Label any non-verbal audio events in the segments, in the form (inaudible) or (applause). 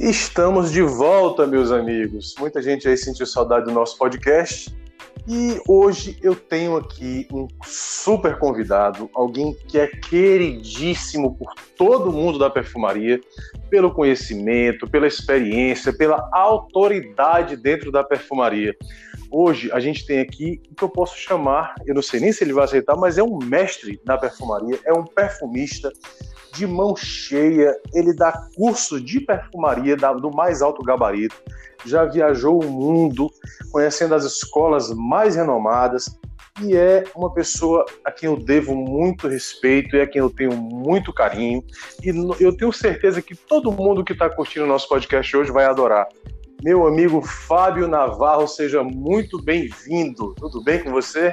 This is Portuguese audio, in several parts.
Estamos de volta, meus amigos. Muita gente aí sentiu saudade do nosso podcast. E hoje eu tenho aqui um super convidado, alguém que é queridíssimo por todo mundo da perfumaria, pelo conhecimento, pela experiência, pela autoridade dentro da perfumaria. Hoje a gente tem aqui o que eu posso chamar, eu não sei nem se ele vai aceitar, mas é um mestre da perfumaria, é um perfumista de mão cheia, ele dá curso de perfumaria do mais alto gabarito, já viajou o mundo, conhecendo as escolas mais renomadas, e é uma pessoa a quem eu devo muito respeito e a quem eu tenho muito carinho. E eu tenho certeza que todo mundo que está curtindo o nosso podcast hoje vai adorar. Meu amigo Fábio Navarro, seja muito bem-vindo. Tudo bem com você?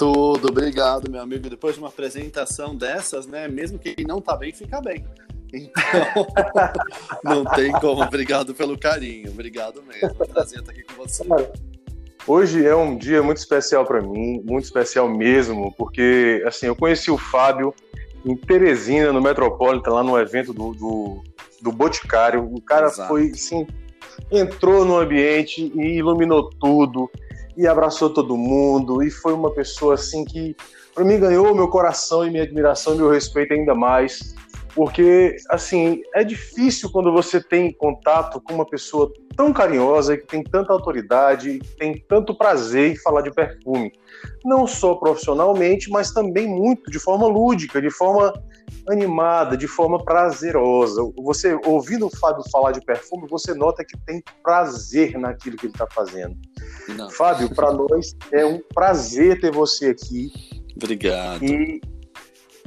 Tudo, obrigado, meu amigo. Depois de uma apresentação dessas, né? Mesmo quem não tá bem, fica bem. Então, (laughs) não tem como. Obrigado pelo carinho. Obrigado mesmo. Prazer estar aqui com você. Hoje é um dia muito especial para mim, muito especial mesmo, porque assim, eu conheci o Fábio em Teresina, no Metropolitan, lá no evento do, do, do Boticário. O cara Exato. foi, assim, entrou no ambiente e iluminou tudo e abraçou todo mundo e foi uma pessoa assim que para mim ganhou meu coração e minha admiração e meu respeito ainda mais porque assim é difícil quando você tem contato com uma pessoa tão carinhosa que tem tanta autoridade que tem tanto prazer em falar de perfume. Não só profissionalmente mas também muito de forma lúdica de forma animada, de forma prazerosa. Você ouvindo o Fábio falar de perfume, você nota que tem prazer naquilo que ele está fazendo. Não. Fábio, para (laughs) nós é um prazer ter você aqui. Obrigado. E,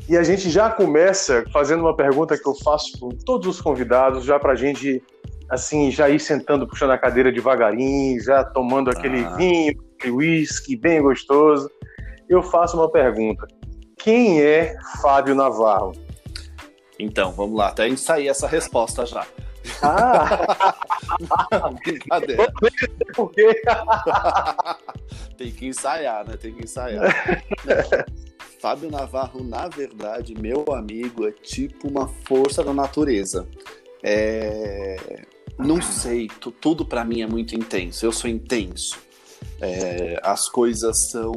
e a gente já começa fazendo uma pergunta que eu faço com todos os convidados, já para a gente assim já ir sentando, puxando a cadeira devagarinho, já tomando aquele ah. vinho, aquele whisky bem gostoso. Eu faço uma pergunta: quem é Fábio Navarro? Então, vamos lá, até ensaiar essa resposta já. Ah! (laughs) Brincadeira. Por quê? (laughs) Tem que ensaiar, né? Tem que ensaiar. (laughs) Fábio Navarro, na verdade, meu amigo, é tipo uma força da natureza. É... Não sei, tudo para mim é muito intenso. Eu sou intenso. É... As coisas são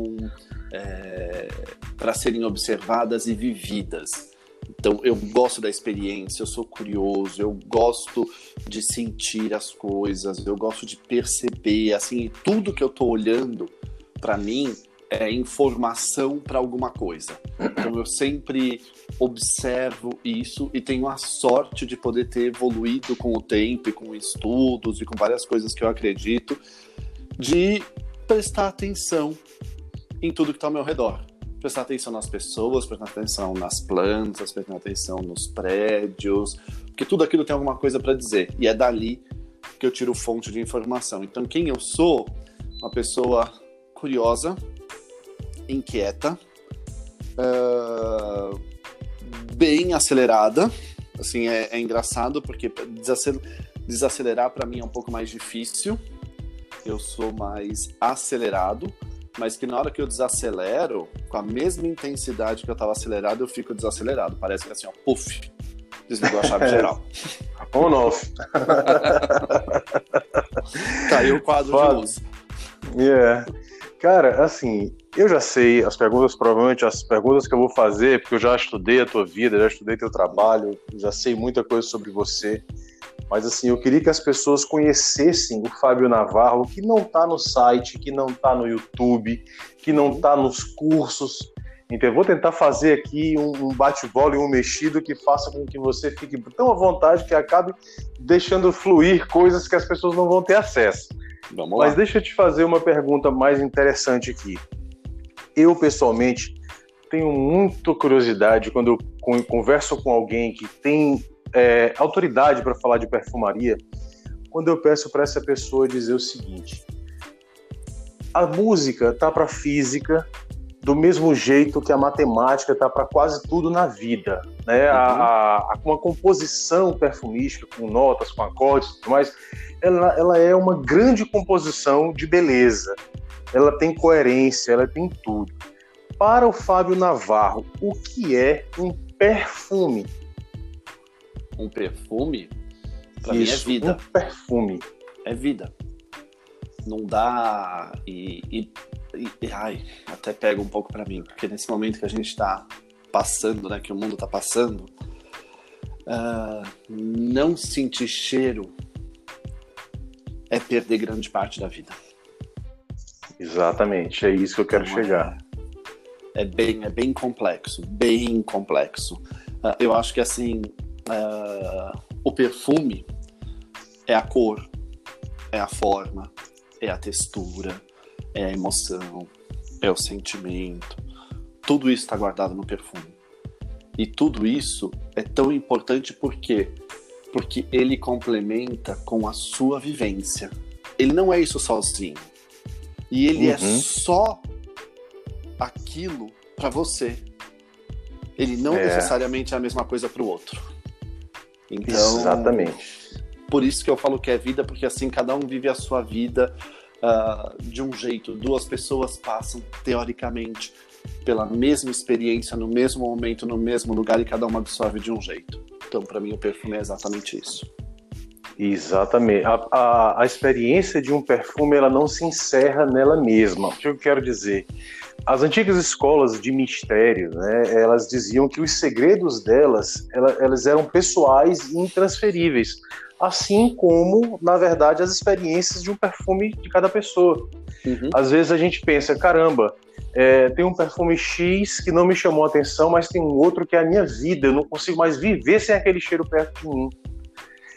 é... para serem observadas e vividas. Então, eu gosto da experiência, eu sou curioso, eu gosto de sentir as coisas, eu gosto de perceber, assim, tudo que eu tô olhando, para mim, é informação para alguma coisa. Então, eu sempre observo isso e tenho a sorte de poder ter evoluído com o tempo e com estudos e com várias coisas que eu acredito, de prestar atenção em tudo que está ao meu redor prestar atenção nas pessoas, prestar atenção nas plantas, prestar atenção nos prédios, porque tudo aquilo tem alguma coisa para dizer. E é dali que eu tiro fonte de informação. Então, quem eu sou? Uma pessoa curiosa, inquieta, uh, bem acelerada. Assim, é, é engraçado porque desacelerar para mim é um pouco mais difícil. Eu sou mais acelerado mas que na hora que eu desacelero, com a mesma intensidade que eu estava acelerado, eu fico desacelerado. Parece que assim, ó, puff, desligou a chave (laughs) geral. On off. (laughs) Caiu o quadro Foda. de luz. Yeah. Cara, assim, eu já sei as perguntas, provavelmente as perguntas que eu vou fazer, porque eu já estudei a tua vida, já estudei teu trabalho, já sei muita coisa sobre você. Mas assim, eu queria que as pessoas conhecessem o Fábio Navarro, que não está no site, que não está no YouTube, que não está nos cursos. Então, eu vou tentar fazer aqui um, bate-bola e um mexido que faça com que você fique tão à vontade que acabe deixando fluir coisas que as pessoas não vão ter acesso. Vamos Mas deixa eu te fazer uma pergunta mais interessante aqui. Eu, pessoalmente, tenho muita curiosidade quando eu converso com alguém que tem é, autoridade para falar de perfumaria quando eu peço para essa pessoa dizer o seguinte: a música tá para física do mesmo jeito que a matemática tá para quase tudo na vida, né? Uhum. A, a, a, uma composição perfumística com notas, com acordes, mas ela, ela é uma grande composição de beleza. Ela tem coerência, ela tem tudo. Para o Fábio Navarro, o que é um perfume? Um perfume, Pra Isso, mim é vida. Um perfume. É vida. Não dá. E, e, e ai, até pega um pouco para mim, porque nesse momento que a gente está passando, né, que o mundo está passando, uh, não sentir cheiro é perder grande parte da vida. Exatamente, é isso que eu quero então, chegar. É, é, bem, é bem complexo, bem complexo. Uh, eu acho que assim, uh, o perfume é a cor, é a forma, é a textura, é a emoção, é o sentimento. Tudo isso está guardado no perfume. E tudo isso é tão importante por quê? Porque ele complementa com a sua vivência. Ele não é isso sozinho. E ele é uhum. é só aquilo para você. Ele não é. necessariamente é a mesma coisa para o outro. Então, Exatamente. Por isso que eu falo que é vida, porque assim cada um vive a sua vida uh, de um jeito. Duas pessoas passam, teoricamente, pela mesma experiência, no mesmo momento, no mesmo lugar e cada uma absorve de um jeito. Então, para mim, o perfume é exatamente isso. Exatamente. A, a, a, experiência de um perfume ela não se encerra nela mesma. O que eu quero dizer? As antigas escolas de mistério, né, elas diziam que os segredos delas ela, elas eram pessoais e intransferíveis, assim como, na verdade, as experiências de um perfume de cada pessoa. Uhum. Às vezes a gente pensa, caramba, é, tem um perfume X que não me chamou a atenção, mas tem um outro que é a minha vida, eu não consigo mais viver sem aquele cheiro perto de mim.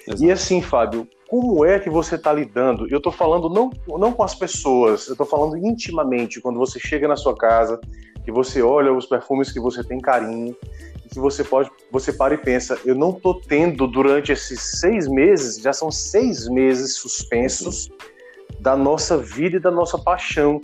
Exato. E assim, Fábio, como é que você está lidando? Eu estou falando não, não com as pessoas, eu estou falando intimamente, quando você chega na sua casa, que você olha os perfumes que você tem carinho, que você pode, você para e pensa, eu não estou tendo durante esses seis meses, já são seis meses suspensos da nossa vida e da nossa paixão.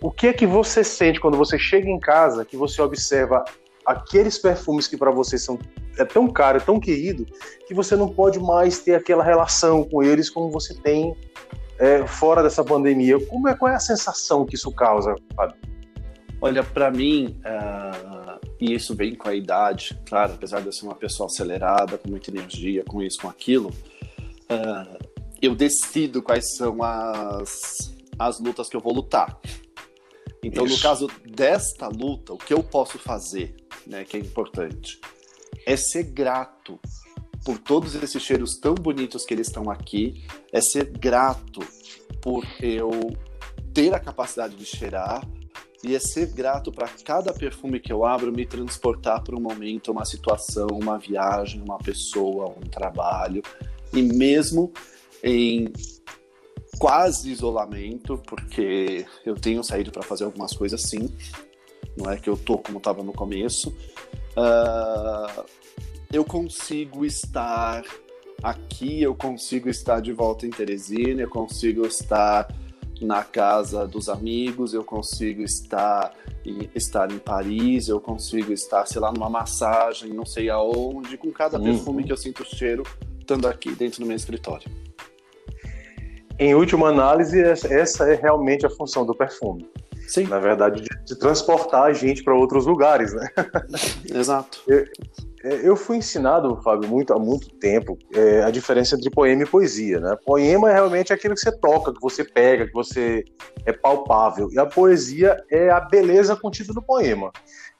O que é que você sente quando você chega em casa, que você observa aqueles perfumes que para você são é tão caro, é tão querido, que você não pode mais ter aquela relação com eles como você tem é, fora dessa pandemia. Como é, qual é a sensação que isso causa, Fábio? Olha, para mim, uh, e isso vem com a idade, claro, apesar de eu ser uma pessoa acelerada, com muita energia, com isso, com aquilo, uh, eu decido quais são as, as lutas que eu vou lutar. Então, isso. no caso desta luta, o que eu posso fazer, né, que é importante, é ser grato por todos esses cheiros tão bonitos que eles estão aqui, é ser grato por eu ter a capacidade de cheirar. E é ser grato para cada perfume que eu abro me transportar para um momento, uma situação, uma viagem, uma pessoa, um trabalho. E mesmo em quase isolamento, porque eu tenho saído para fazer algumas coisas sim, não é que eu tô como estava no começo, uh, eu consigo estar aqui, eu consigo estar de volta em Teresina, eu consigo estar na casa dos amigos, eu consigo estar em, estar em Paris, eu consigo estar, sei lá, numa massagem, não sei aonde, com cada uhum. perfume que eu sinto o cheiro, estando aqui dentro do meu escritório. Em última análise, essa é realmente a função do perfume. Sim. Na verdade, de, de transportar a gente para outros lugares, né? (laughs) Exato. Eu, é, eu fui ensinado, Fábio, muito, há muito tempo, é, a diferença entre poema e poesia. Né? Poema é realmente aquilo que você toca, que você pega, que você é palpável. E a poesia é a beleza contida no poema.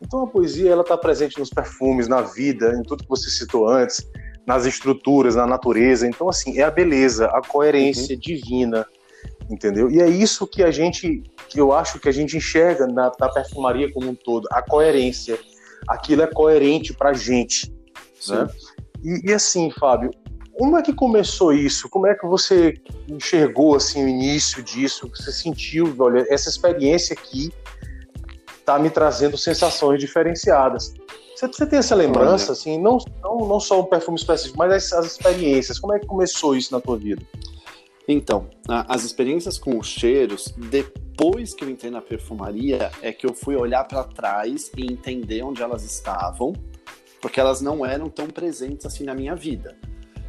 Então a poesia ela está presente nos perfumes, na vida, em tudo que você citou antes, nas estruturas, na natureza. Então assim é a beleza, a coerência uhum. divina, entendeu? E é isso que a gente, que eu acho que a gente enxerga na, na perfumaria como um todo, a coerência aquilo é coerente para a gente. Né? E, e, assim, Fábio, como é que começou isso? Como é que você enxergou assim o início disso? Você sentiu, olha, essa experiência aqui está me trazendo sensações diferenciadas. Você, você tem essa lembrança, assim, não, não, não só um perfume específico, mas as, as experiências. Como é que começou isso na tua vida? Então, as experiências com os cheiros, depois que eu entrei na perfumaria, é que eu fui olhar para trás e entender onde elas estavam, porque elas não eram tão presentes assim na minha vida.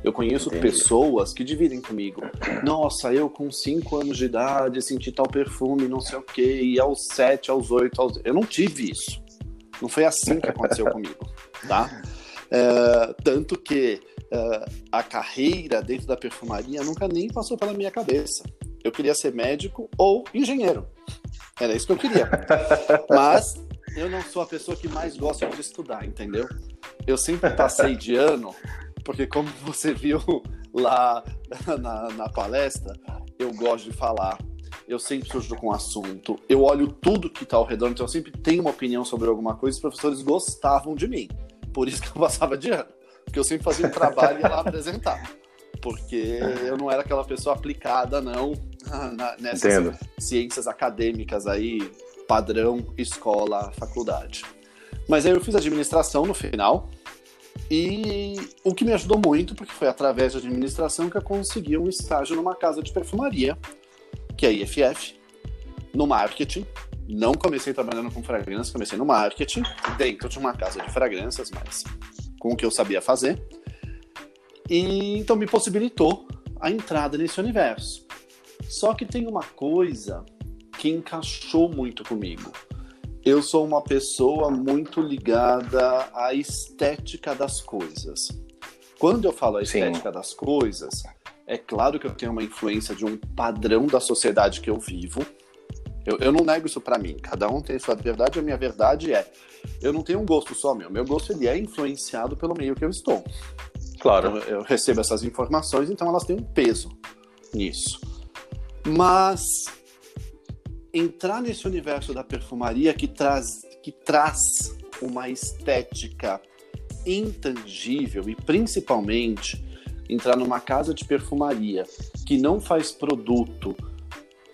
Eu conheço Entendi. pessoas que dividem comigo. Nossa, eu com 5 anos de idade senti tal perfume, não sei o quê, e aos 7, aos 8, aos... eu não tive isso. Não foi assim que aconteceu (laughs) comigo, tá? É, tanto que uh, a carreira dentro da perfumaria nunca nem passou pela minha cabeça. Eu queria ser médico ou engenheiro. Era isso que eu queria. (laughs) Mas eu não sou a pessoa que mais gosta de estudar, entendeu? Eu sempre passei de ano, porque como você viu lá na, na palestra, eu gosto de falar. Eu sempre surjo com um assunto. Eu olho tudo que está ao redor, então eu sempre tenho uma opinião sobre alguma coisa. Os professores gostavam de mim. Por isso que eu passava de ano. Porque eu sempre fazia um trabalho e ia lá apresentar. Porque eu não era aquela pessoa aplicada, não, nessas Entendo. ciências acadêmicas aí, padrão, escola, faculdade. Mas aí eu fiz administração no final. E o que me ajudou muito, porque foi através da administração que eu consegui um estágio numa casa de perfumaria, que é a IFF, no marketing. Não comecei trabalhando com fragrâncias, comecei no marketing, dentro de uma casa de fragrâncias, mas com o que eu sabia fazer. E então me possibilitou a entrada nesse universo. Só que tem uma coisa que encaixou muito comigo. Eu sou uma pessoa muito ligada à estética das coisas. Quando eu falo a estética Sim. das coisas, é claro que eu tenho uma influência de um padrão da sociedade que eu vivo. Eu, eu não nego isso para mim. Cada um tem sua verdade. A minha verdade é, eu não tenho um gosto só meu. Meu gosto ele é influenciado pelo meio que eu estou. Claro. Então, eu recebo essas informações, então elas têm um peso nisso. Mas entrar nesse universo da perfumaria que traz, que traz uma estética intangível e principalmente entrar numa casa de perfumaria que não faz produto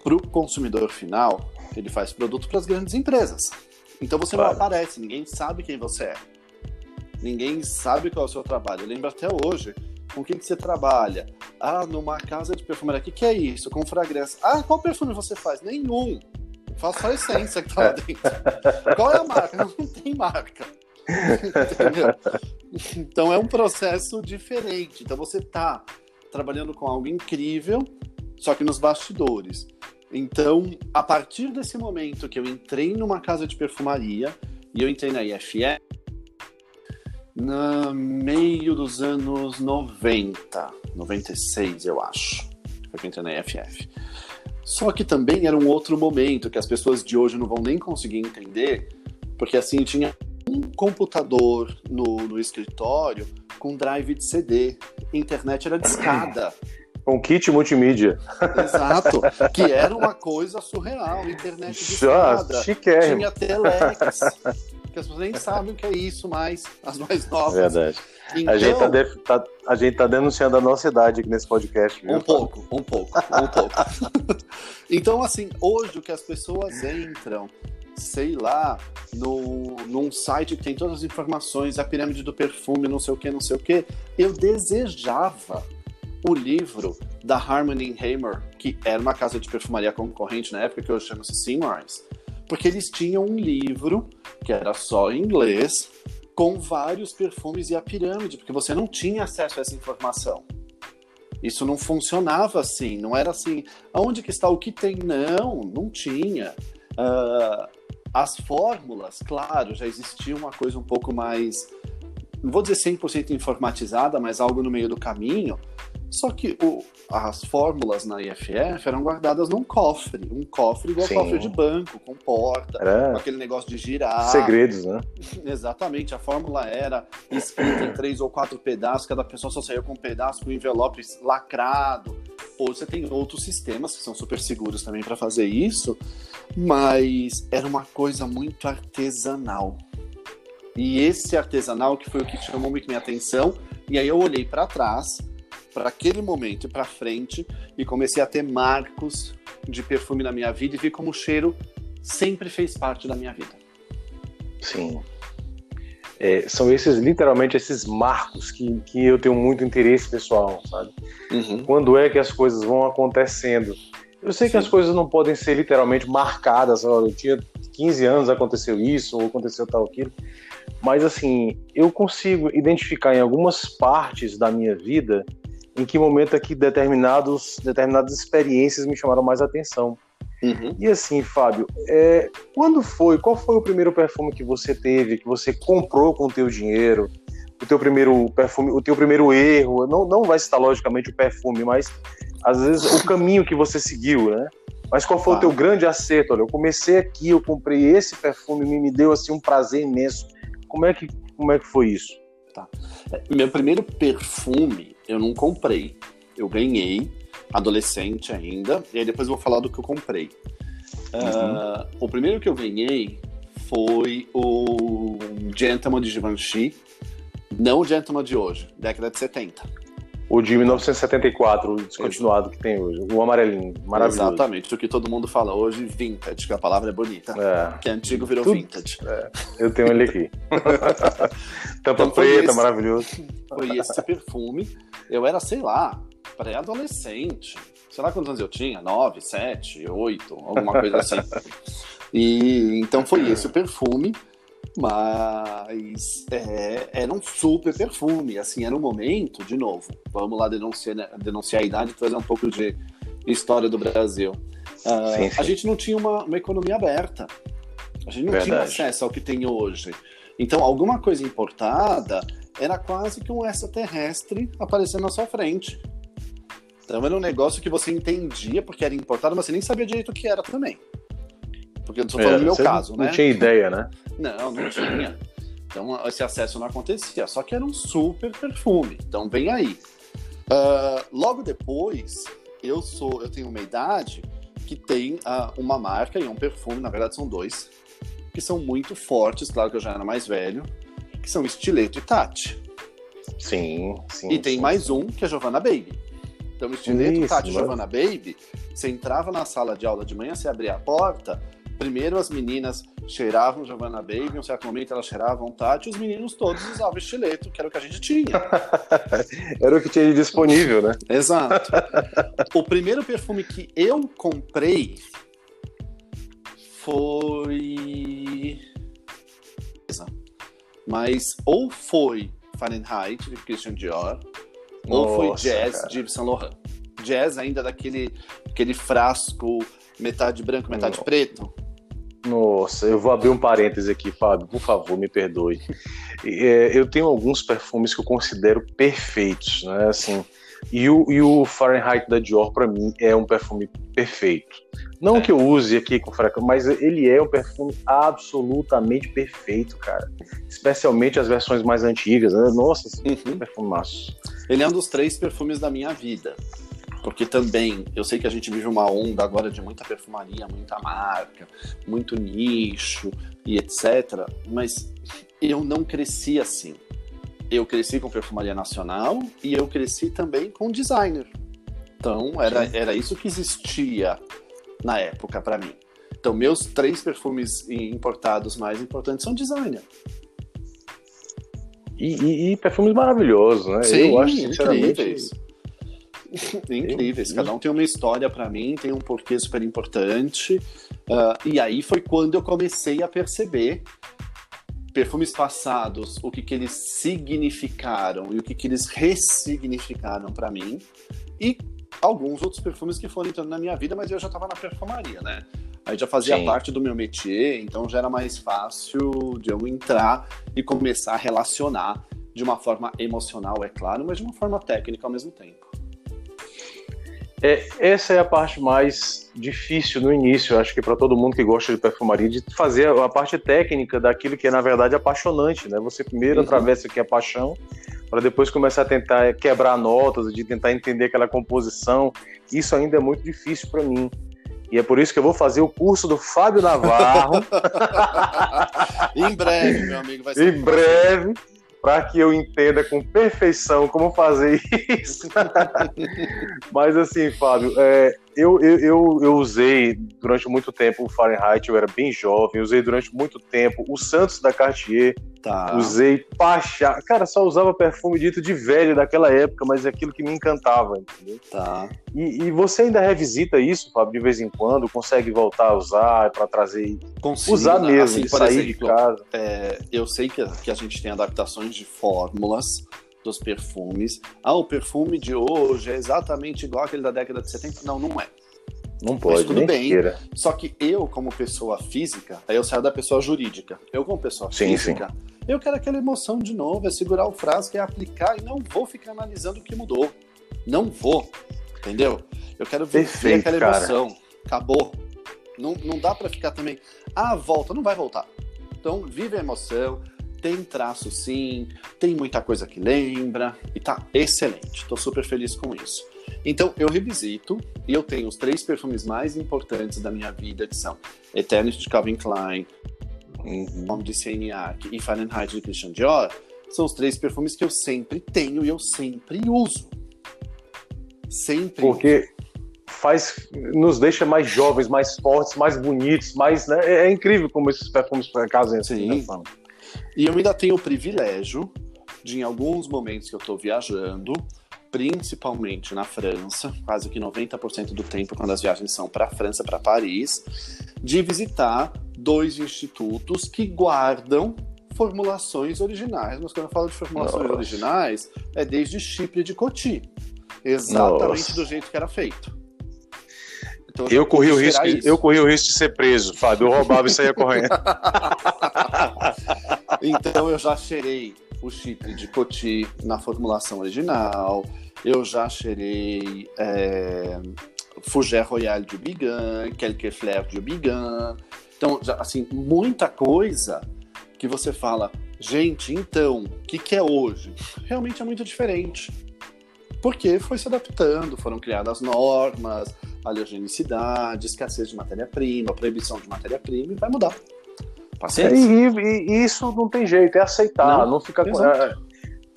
para o consumidor final, ele faz produto para as grandes empresas. Então você claro. não aparece, ninguém sabe quem você é. Ninguém sabe qual é o seu trabalho. Eu lembro até hoje com quem que você trabalha. Ah, numa casa de perfumaria. O que, que é isso? Com fragrância. Ah, qual perfume você faz? Nenhum. Eu faço só a essência que tá lá dentro. qual é a marca? Não, tem marca. Entendeu? Então é um processo diferente. Então você tá trabalhando com algo incrível, só que nos bastidores. Então, a partir desse momento que eu entrei numa casa de perfumaria e eu entrei na IFE, no meio dos anos 90, 96, eu acho. Foi que eu entrei na EFF. Só que também era um outro momento que as pessoas de hoje não vão nem conseguir entender, porque assim tinha um computador no, no escritório com drive de CD, internet era discada. Um kit multimídia. Exato, (laughs) que era uma coisa surreal, internet discada, tinha telex, que as pessoas nem sabem o que é isso mais, as mais novas. Verdade. Então, a, gente tá, de, tá, a gente tá denunciando a nossa idade aqui nesse podcast. Viu? Um pouco, um pouco, um pouco. (laughs) então, assim, hoje o que as pessoas entram, sei lá, no, num site que tem todas as informações, a pirâmide do perfume, não sei o que, não sei o que, eu desejava o livro da Harmony Hamer, que era uma casa de perfumaria concorrente na época, que hoje chama-se Seymour's porque eles tinham um livro que era só em inglês, com vários perfumes e a pirâmide, porque você não tinha acesso a essa informação. Isso não funcionava assim, não era assim, aonde que está o que tem? Não, não tinha. Uh, as fórmulas, claro, já existia uma coisa um pouco mais, não vou dizer 100% informatizada, mas algo no meio do caminho, só que o, as fórmulas na IFF eram guardadas num cofre, um cofre igual Sim. cofre de banco, com porta, era... com aquele negócio de girar. Segredos, né? (laughs) Exatamente, a fórmula era escrita em três ou quatro pedaços, cada pessoa só saiu com um pedaço com envelope lacrado. Hoje você tem outros sistemas que são super seguros também para fazer isso, mas era uma coisa muito artesanal. E esse artesanal que foi o que chamou muito minha atenção, e aí eu olhei para trás para aquele momento e para frente e comecei a ter marcos de perfume na minha vida e vi como o cheiro sempre fez parte da minha vida. Sim. É, são esses, literalmente, esses marcos que, que eu tenho muito interesse pessoal, sabe? Uhum. Quando é que as coisas vão acontecendo? Eu sei Sim. que as coisas não podem ser literalmente marcadas, olha, eu tinha 15 anos, aconteceu isso, ou aconteceu tal aquilo, mas assim, eu consigo identificar em algumas partes da minha vida em que momento é que determinados, determinadas experiências me chamaram mais atenção. Uhum. E assim, Fábio, é, quando foi, qual foi o primeiro perfume que você teve, que você comprou com o teu dinheiro? o teu primeiro perfume, o teu primeiro erro, não, não vai citar logicamente o perfume, mas às vezes o caminho que você seguiu, né? Mas qual foi ah. o teu grande acerto? Olha, eu comecei aqui, eu comprei esse perfume, me, me deu assim um prazer imenso. Como é que, como é que foi isso? Tá. É, meu primeiro perfume eu não comprei, eu ganhei, adolescente ainda, e aí depois eu vou falar do que eu comprei. Uhum. Uh, o primeiro que eu ganhei foi o Gentleman de Givenchy, não o Gentleman de hoje, década de 70. O de 1974, o descontinuado que tem hoje, o amarelinho, maravilhoso. Exatamente, o que todo mundo fala hoje, vintage, que a palavra é bonita. É. Que antigo virou Tudo, vintage. É. Eu tenho ele aqui. (laughs) Tampa então, preta, esse, maravilhoso. Foi esse perfume. Eu era, sei lá, pré-adolescente. Sei lá quantos anos eu tinha, nove, sete, oito, alguma coisa assim. (laughs) E então foi esse o perfume mas é, era um super perfume, assim, era um momento, de novo, vamos lá denunciar, né, denunciar a idade e trazer um pouco de história do Brasil. Uh, sim, sim. A gente não tinha uma, uma economia aberta, a gente não Verdade. tinha acesso ao que tem hoje. Então, alguma coisa importada era quase que um extraterrestre aparecendo na sua frente. Então, era um negócio que você entendia porque era importado, mas você nem sabia direito o que era também. Porque eu estou falando é, do meu caso, não né? Não tinha ideia, né? (laughs) Não, não tinha. Então esse acesso não acontecia. Só que era um super perfume. Então vem aí. Uh, logo depois, eu sou, eu tenho uma idade que tem uh, uma marca e um perfume, na verdade são dois, que são muito fortes, claro que eu já era mais velho, que são Estileto e Tati. Sim, sim. E tem sim, mais um que é Giovanna Baby. Então, Estileto, Tati e Giovanna Baby, você entrava na sala de aula de manhã, você abria a porta, Primeiro as meninas cheiravam Giovanna Baby, em um certo momento elas cheiravam Tati, e os meninos todos usavam estileto, que era o que a gente tinha. (laughs) era o que tinha disponível, né? Exato. o primeiro perfume que eu comprei foi. Mas ou foi Fahrenheit de Christian Dior, Nossa, ou foi Jazz cara. de Yves Saint Laurent. Jazz ainda daquele aquele frasco metade branco, metade preto. Nossa, eu vou abrir um parêntese aqui, Fábio, por favor, me perdoe. É, eu tenho alguns perfumes que eu considero perfeitos, né? Assim, e o, e o Fahrenheit da Dior, para mim, é um perfume perfeito. Não é. que eu use aqui com frequência, mas ele é um perfume absolutamente perfeito, cara. Especialmente as versões mais antigas, né? Nossa, uhum. perfumaço. Ele é um dos três perfumes da minha vida porque também eu sei que a gente vive uma onda agora de muita perfumaria, muita marca, muito nicho e etc. Mas eu não cresci assim. Eu cresci com perfumaria nacional e eu cresci também com designer. Então era, era isso que existia na época para mim. Então meus três perfumes importados mais importantes são designer. E, e, e perfumes maravilhosos, né? Sim, eu acho sinceramente incríveis incríveis. Cada um tem uma história para mim, tem um porquê super importante. Uh, e aí foi quando eu comecei a perceber perfumes passados, o que, que eles significaram e o que, que eles ressignificaram para mim. E alguns outros perfumes que foram entrando na minha vida, mas eu já estava na perfumaria, né? Aí já fazia Sim. parte do meu métier, então já era mais fácil de eu entrar e começar a relacionar de uma forma emocional, é claro, mas de uma forma técnica ao mesmo tempo. É, essa é a parte mais difícil no início, acho que para todo mundo que gosta de perfumaria, de fazer a parte técnica daquilo que é na verdade apaixonante, né? Você primeiro uhum. atravessa o que é paixão, para depois começar a tentar quebrar notas, de tentar entender aquela composição. Isso ainda é muito difícil para mim. E é por isso que eu vou fazer o curso do Fábio Navarro. (laughs) em breve, meu amigo, vai ser. Em breve para que eu entenda com perfeição como fazer isso. (laughs) Mas assim, Fábio, é, eu, eu, eu, eu, usei durante muito tempo o Fahrenheit, eu era bem jovem, usei durante muito tempo o Santos da Cartier, tá. usei Pachá. Cara, só usava perfume dito de velho daquela época, mas é aquilo que me encantava, entendeu? Tá. E, e você ainda revisita isso, Fábio, de vez em quando? Consegue voltar a usar para trazer. Consigo, usar né? mesmo, assim, sair exemplo, de casa. É, eu sei que, que a gente tem adaptações de fórmulas dos perfumes. Ah, o perfume de hoje é exatamente igual aquele da década de 70. Não, não é. Não pode, Mas tudo bem. Queira. Só que eu, como pessoa física, aí eu saio da pessoa jurídica. Eu, como pessoa sim, física, sim. Eu quero aquela emoção de novo, é segurar o frasco, é aplicar e não vou ficar analisando o que mudou. Não vou, entendeu? Eu quero viver Perfeito, aquela emoção. Cara. Acabou. Não, não dá para ficar também. Ah, volta, não vai voltar. Então, vive a emoção. Tem traço sim, tem muita coisa que lembra e tá excelente. Estou super feliz com isso. Então, eu revisito e eu tenho os três perfumes mais importantes da minha vida, que são Eternity de Calvin Klein, uhum. de Seignac e Fahrenheit de Christian Dior. São os três perfumes que eu sempre tenho e eu sempre uso. Sempre. Porque faz, nos deixa mais jovens, mais fortes, mais bonitos, mais, né? É, é incrível como esses perfumes casam assim. Né, e eu ainda tenho o privilégio de, em alguns momentos que eu estou viajando, principalmente na França, quase que 90% do tempo quando as viagens são para a França, para Paris, de visitar dois institutos que guardam formulações originais. Mas quando eu falo de formulações Nossa. originais, é desde Chipre de Coty. Exatamente Nossa. do jeito que era feito. Então, eu, corri o risco, eu corri o risco de ser preso, Fábio. Eu roubava e saía correndo. (laughs) então eu já cheirei o chip de Coty na formulação original. Eu já cheirei é, Fougère Royal de Bigan, Quelque Flair de Bigan. Então, já, assim, muita coisa que você fala, gente, então, o que, que é hoje? Realmente é muito diferente. Porque foi se adaptando, foram criadas normas, aleogenicidade, escassez de matéria-prima, proibição de matéria-prima e vai mudar. Paciência. E, e, e, isso não tem jeito, é aceitar, não, não ficar é,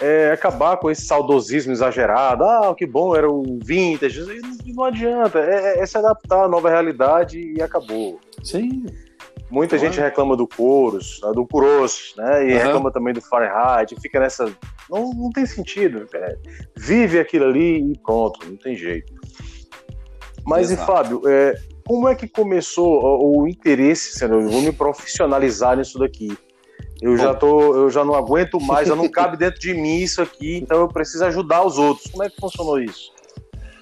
é, acabar com esse saudosismo exagerado. Ah, que bom, era o vintage. Não, não adianta, é, é, se adaptar à nova realidade e acabou. Sim. Muita claro. gente reclama do Coros, do Curos, né? E uhum. reclama também do Fahrenheit, fica nessa. Não, não tem sentido. É, vive aquilo ali e pronto, não tem jeito. Mas Exato. e Fábio, é, como é que começou o, o interesse, senhor? Vou me profissionalizar nisso daqui. Eu Bom. já tô, eu já não aguento mais, já não cabe dentro de mim isso aqui, então eu preciso ajudar os outros. Como é que funcionou isso?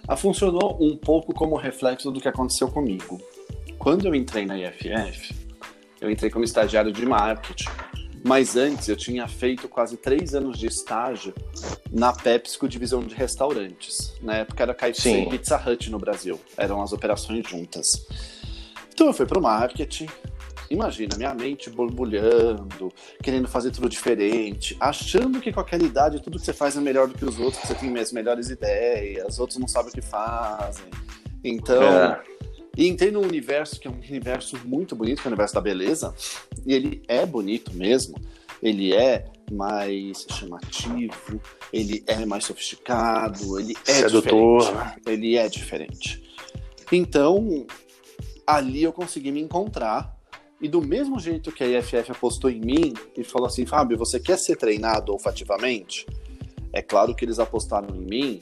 Ah, funcionou um pouco como reflexo do que aconteceu comigo. Quando eu entrei na IFF, eu entrei como estagiário de marketing. Mas antes eu tinha feito quase três anos de estágio na PepsiCo divisão de restaurantes. Na época era KFC Sim. e Pizza Hut no Brasil. Eram as operações juntas. Então eu fui para o marketing. Imagina, minha mente borbulhando, querendo fazer tudo diferente, achando que com aquela idade tudo que você faz é melhor do que os outros, que você tem as melhores ideias, os outros não sabem o que fazem. Então, é. E entrei num universo que é um universo muito bonito, que é o universo da beleza. E ele é bonito mesmo. Ele é mais chamativo, ele é mais sofisticado, ele é Sedutor. diferente. Ele é diferente. Então, ali eu consegui me encontrar. E do mesmo jeito que a IFF apostou em mim e falou assim, Fábio, você quer ser treinado olfativamente? É claro que eles apostaram em mim,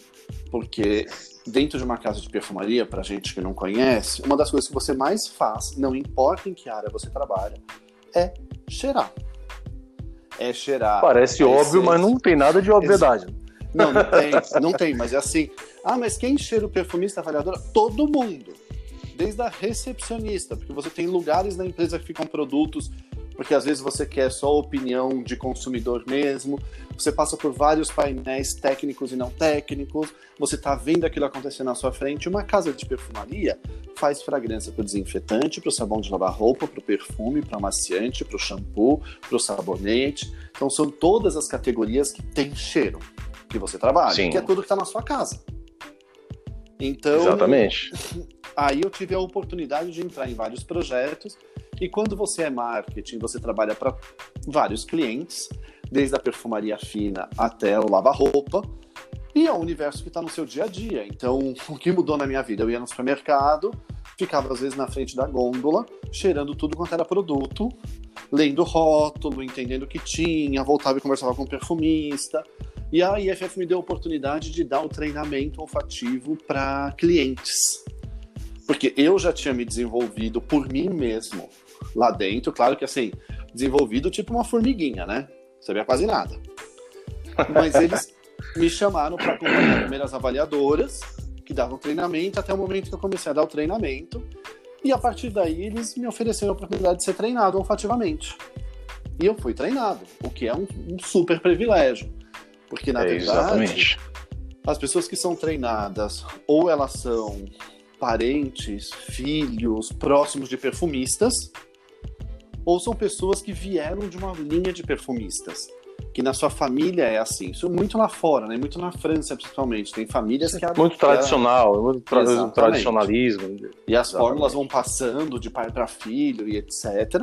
porque dentro de uma casa de perfumaria, para gente que não conhece, uma das coisas que você mais faz, não importa em que área você trabalha, é cheirar. É cheirar. Parece é óbvio, ser... mas não tem nada de obviedade. Não, não tem, não tem, mas é assim. Ah, mas quem cheira o perfumista avaliadora? Todo mundo. Desde a recepcionista, porque você tem lugares na empresa que ficam produtos porque às vezes você quer só opinião de consumidor mesmo, você passa por vários painéis técnicos e não técnicos, você está vendo aquilo acontecer na sua frente. Uma casa de perfumaria faz fragrância para o desinfetante, para o sabão de lavar roupa, para o perfume, para o amaciante, para o shampoo, para o sabonete. Então são todas as categorias que tem cheiro que você trabalha, Sim. que é tudo que está na sua casa. Então, Exatamente. (laughs) Aí eu tive a oportunidade de entrar em vários projetos e quando você é marketing, você trabalha para vários clientes, desde a perfumaria fina até o lava-roupa, e é um universo que está no seu dia a dia. Então, (laughs) o que mudou na minha vida? Eu ia no supermercado, ficava às vezes na frente da gôndola, cheirando tudo quanto era produto, lendo rótulo, entendendo o que tinha, voltava e conversava com o perfumista. E a IFF me deu a oportunidade de dar o treinamento olfativo para clientes. Porque eu já tinha me desenvolvido por mim mesmo lá dentro. Claro que assim, desenvolvido tipo uma formiguinha, né? Não sabia quase nada. Mas eles me chamaram para acompanhar primeiras avaliadoras que davam treinamento até o momento que eu comecei a dar o treinamento. E a partir daí eles me ofereceram a oportunidade de ser treinado olfativamente. E eu fui treinado, o que é um, um super privilégio. Porque, na é, verdade, exatamente. as pessoas que são treinadas, ou elas são parentes, filhos, próximos de perfumistas, ou são pessoas que vieram de uma linha de perfumistas que na sua família é assim. Isso muito lá fora, né? Muito na França, principalmente. Tem famílias que... Muito tradicional, muito tra tradicionalismo. E as Exatamente. fórmulas vão passando de pai para filho e etc.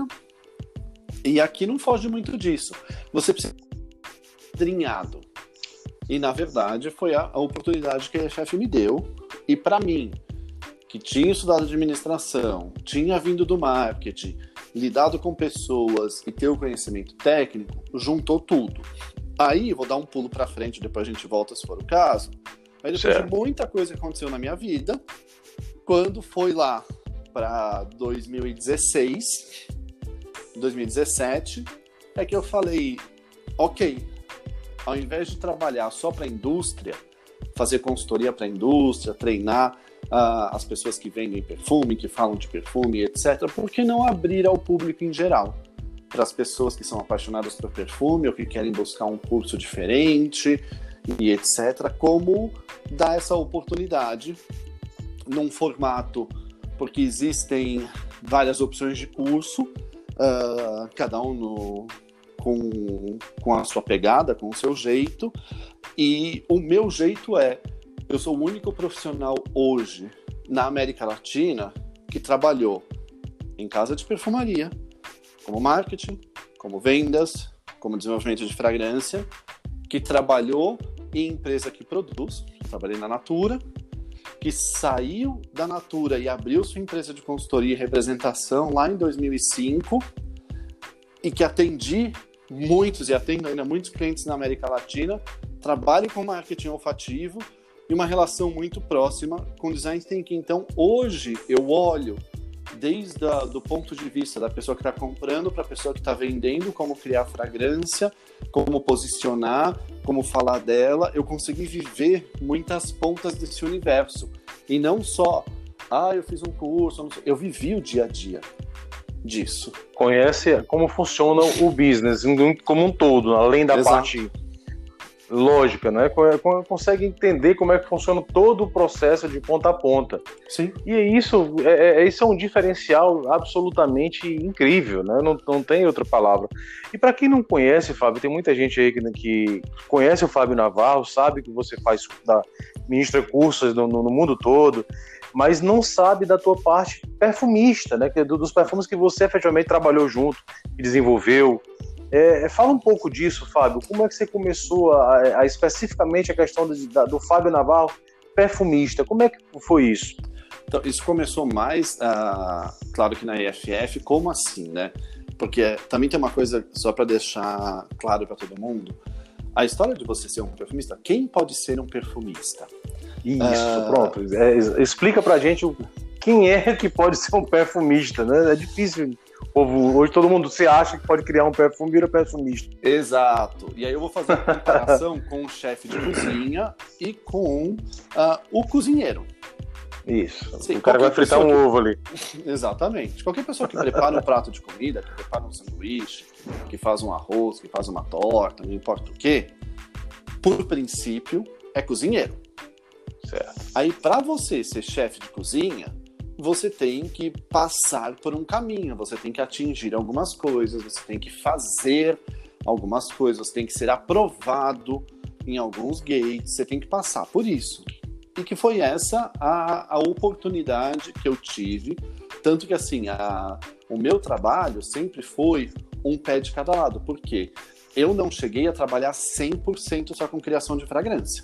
E aqui não foge muito disso. Você precisa trinhado. E, na verdade, foi a, a oportunidade que a chefe me deu. E para mim, que tinha estudado administração, tinha vindo do marketing, lidado com pessoas e ter o conhecimento técnico, juntou tudo. Aí, vou dar um pulo para frente, depois a gente volta se for o caso. Aí, depois certo. de muita coisa que aconteceu na minha vida, quando foi lá para 2016, 2017, é que eu falei: ok, ao invés de trabalhar só para a indústria, fazer consultoria para a indústria, treinar uh, as pessoas que vendem perfume, que falam de perfume, etc., por que não abrir ao público em geral? Para as pessoas que são apaixonadas por perfume ou que querem buscar um curso diferente e etc., como dar essa oportunidade num formato, porque existem várias opções de curso, uh, cada um no, com, com a sua pegada, com o seu jeito, e o meu jeito é eu sou o único profissional hoje na América Latina que trabalhou em casa de perfumaria, como marketing, como vendas, como desenvolvimento de fragrância, que trabalhou em empresa que produz, trabalhei na Natura, que saiu da Natura e abriu sua empresa de consultoria e representação lá em 2005 e que atendi muitos e atendo ainda muitos clientes na América Latina, trabalho com marketing olfativo e uma relação muito próxima com design thinking. Então, hoje eu olho desde o do ponto de vista da pessoa que está comprando para a pessoa que está vendendo, como criar fragrância, como posicionar, como falar dela. Eu consegui viver muitas pontas desse universo e não só, ah, eu fiz um curso, eu vivi o dia a dia disso. Conhece como funciona o business como um todo, além da Exato. parte lógica, né? Consegue entender como é que funciona todo o processo de ponta a ponta. Sim. E isso é, é, isso é um diferencial absolutamente incrível, né? Não, não tem outra palavra. E para quem não conhece, Fábio, tem muita gente aí que, que conhece o Fábio Navarro, sabe que você faz da ministra cursos no, no mundo todo, mas não sabe da tua parte perfumista, né? É dos perfumes que você efetivamente trabalhou junto, e desenvolveu, é, fala um pouco disso, Fábio. Como é que você começou a, a especificamente a questão do, da, do Fábio Naval, perfumista? Como é que foi isso? Então, isso começou mais, uh, claro que na EFF, como assim, né? Porque também tem uma coisa, só para deixar claro para todo mundo, a história de você ser um perfumista, quem pode ser um perfumista? Isso, uh, pronto. É, explica pra gente quem é que pode ser um perfumista, né? É difícil povo, hoje todo mundo se acha que pode criar um perfume, vira perfumista. Exato. E aí eu vou fazer a (laughs) comparação com o chefe de cozinha e com uh, o cozinheiro. Isso. Sim, o cara vai fritar um que... ovo ali. (laughs) Exatamente. Qualquer pessoa que prepara um prato de comida, que prepara um sanduíche, que faz um arroz, que faz uma torta, não importa o quê, por princípio, é cozinheiro. Certo. Aí, para você ser chefe de cozinha, você tem que passar por um caminho, você tem que atingir algumas coisas, você tem que fazer algumas coisas, você tem que ser aprovado em alguns gates, você tem que passar por isso. E que foi essa a, a oportunidade que eu tive, tanto que assim, a, o meu trabalho sempre foi um pé de cada lado, porque eu não cheguei a trabalhar 100% só com criação de fragrância.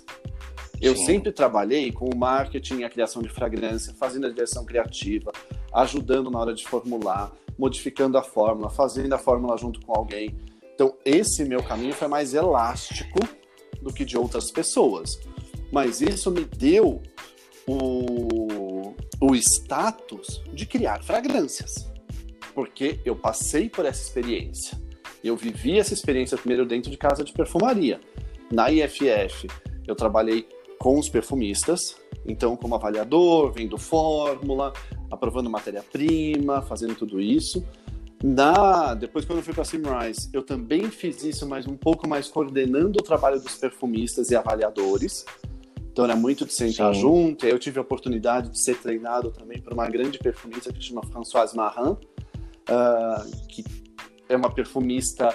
Eu Sim. sempre trabalhei com o marketing, a criação de fragrância, fazendo a direção criativa, ajudando na hora de formular, modificando a fórmula, fazendo a fórmula junto com alguém. Então, esse meu caminho foi mais elástico do que de outras pessoas. Mas isso me deu o, o status de criar fragrâncias. Porque eu passei por essa experiência. Eu vivi essa experiência primeiro dentro de casa de perfumaria. Na IFF, eu trabalhei com os perfumistas, então como avaliador, vendo fórmula, aprovando matéria-prima, fazendo tudo isso. Na, depois, quando eu fui para a Simrise, eu também fiz isso, mas um pouco mais coordenando o trabalho dos perfumistas e avaliadores. Então, era muito de sentar Sim. junto. Eu tive a oportunidade de ser treinado também por uma grande perfumista que se chama Françoise Marin, uh, que é uma perfumista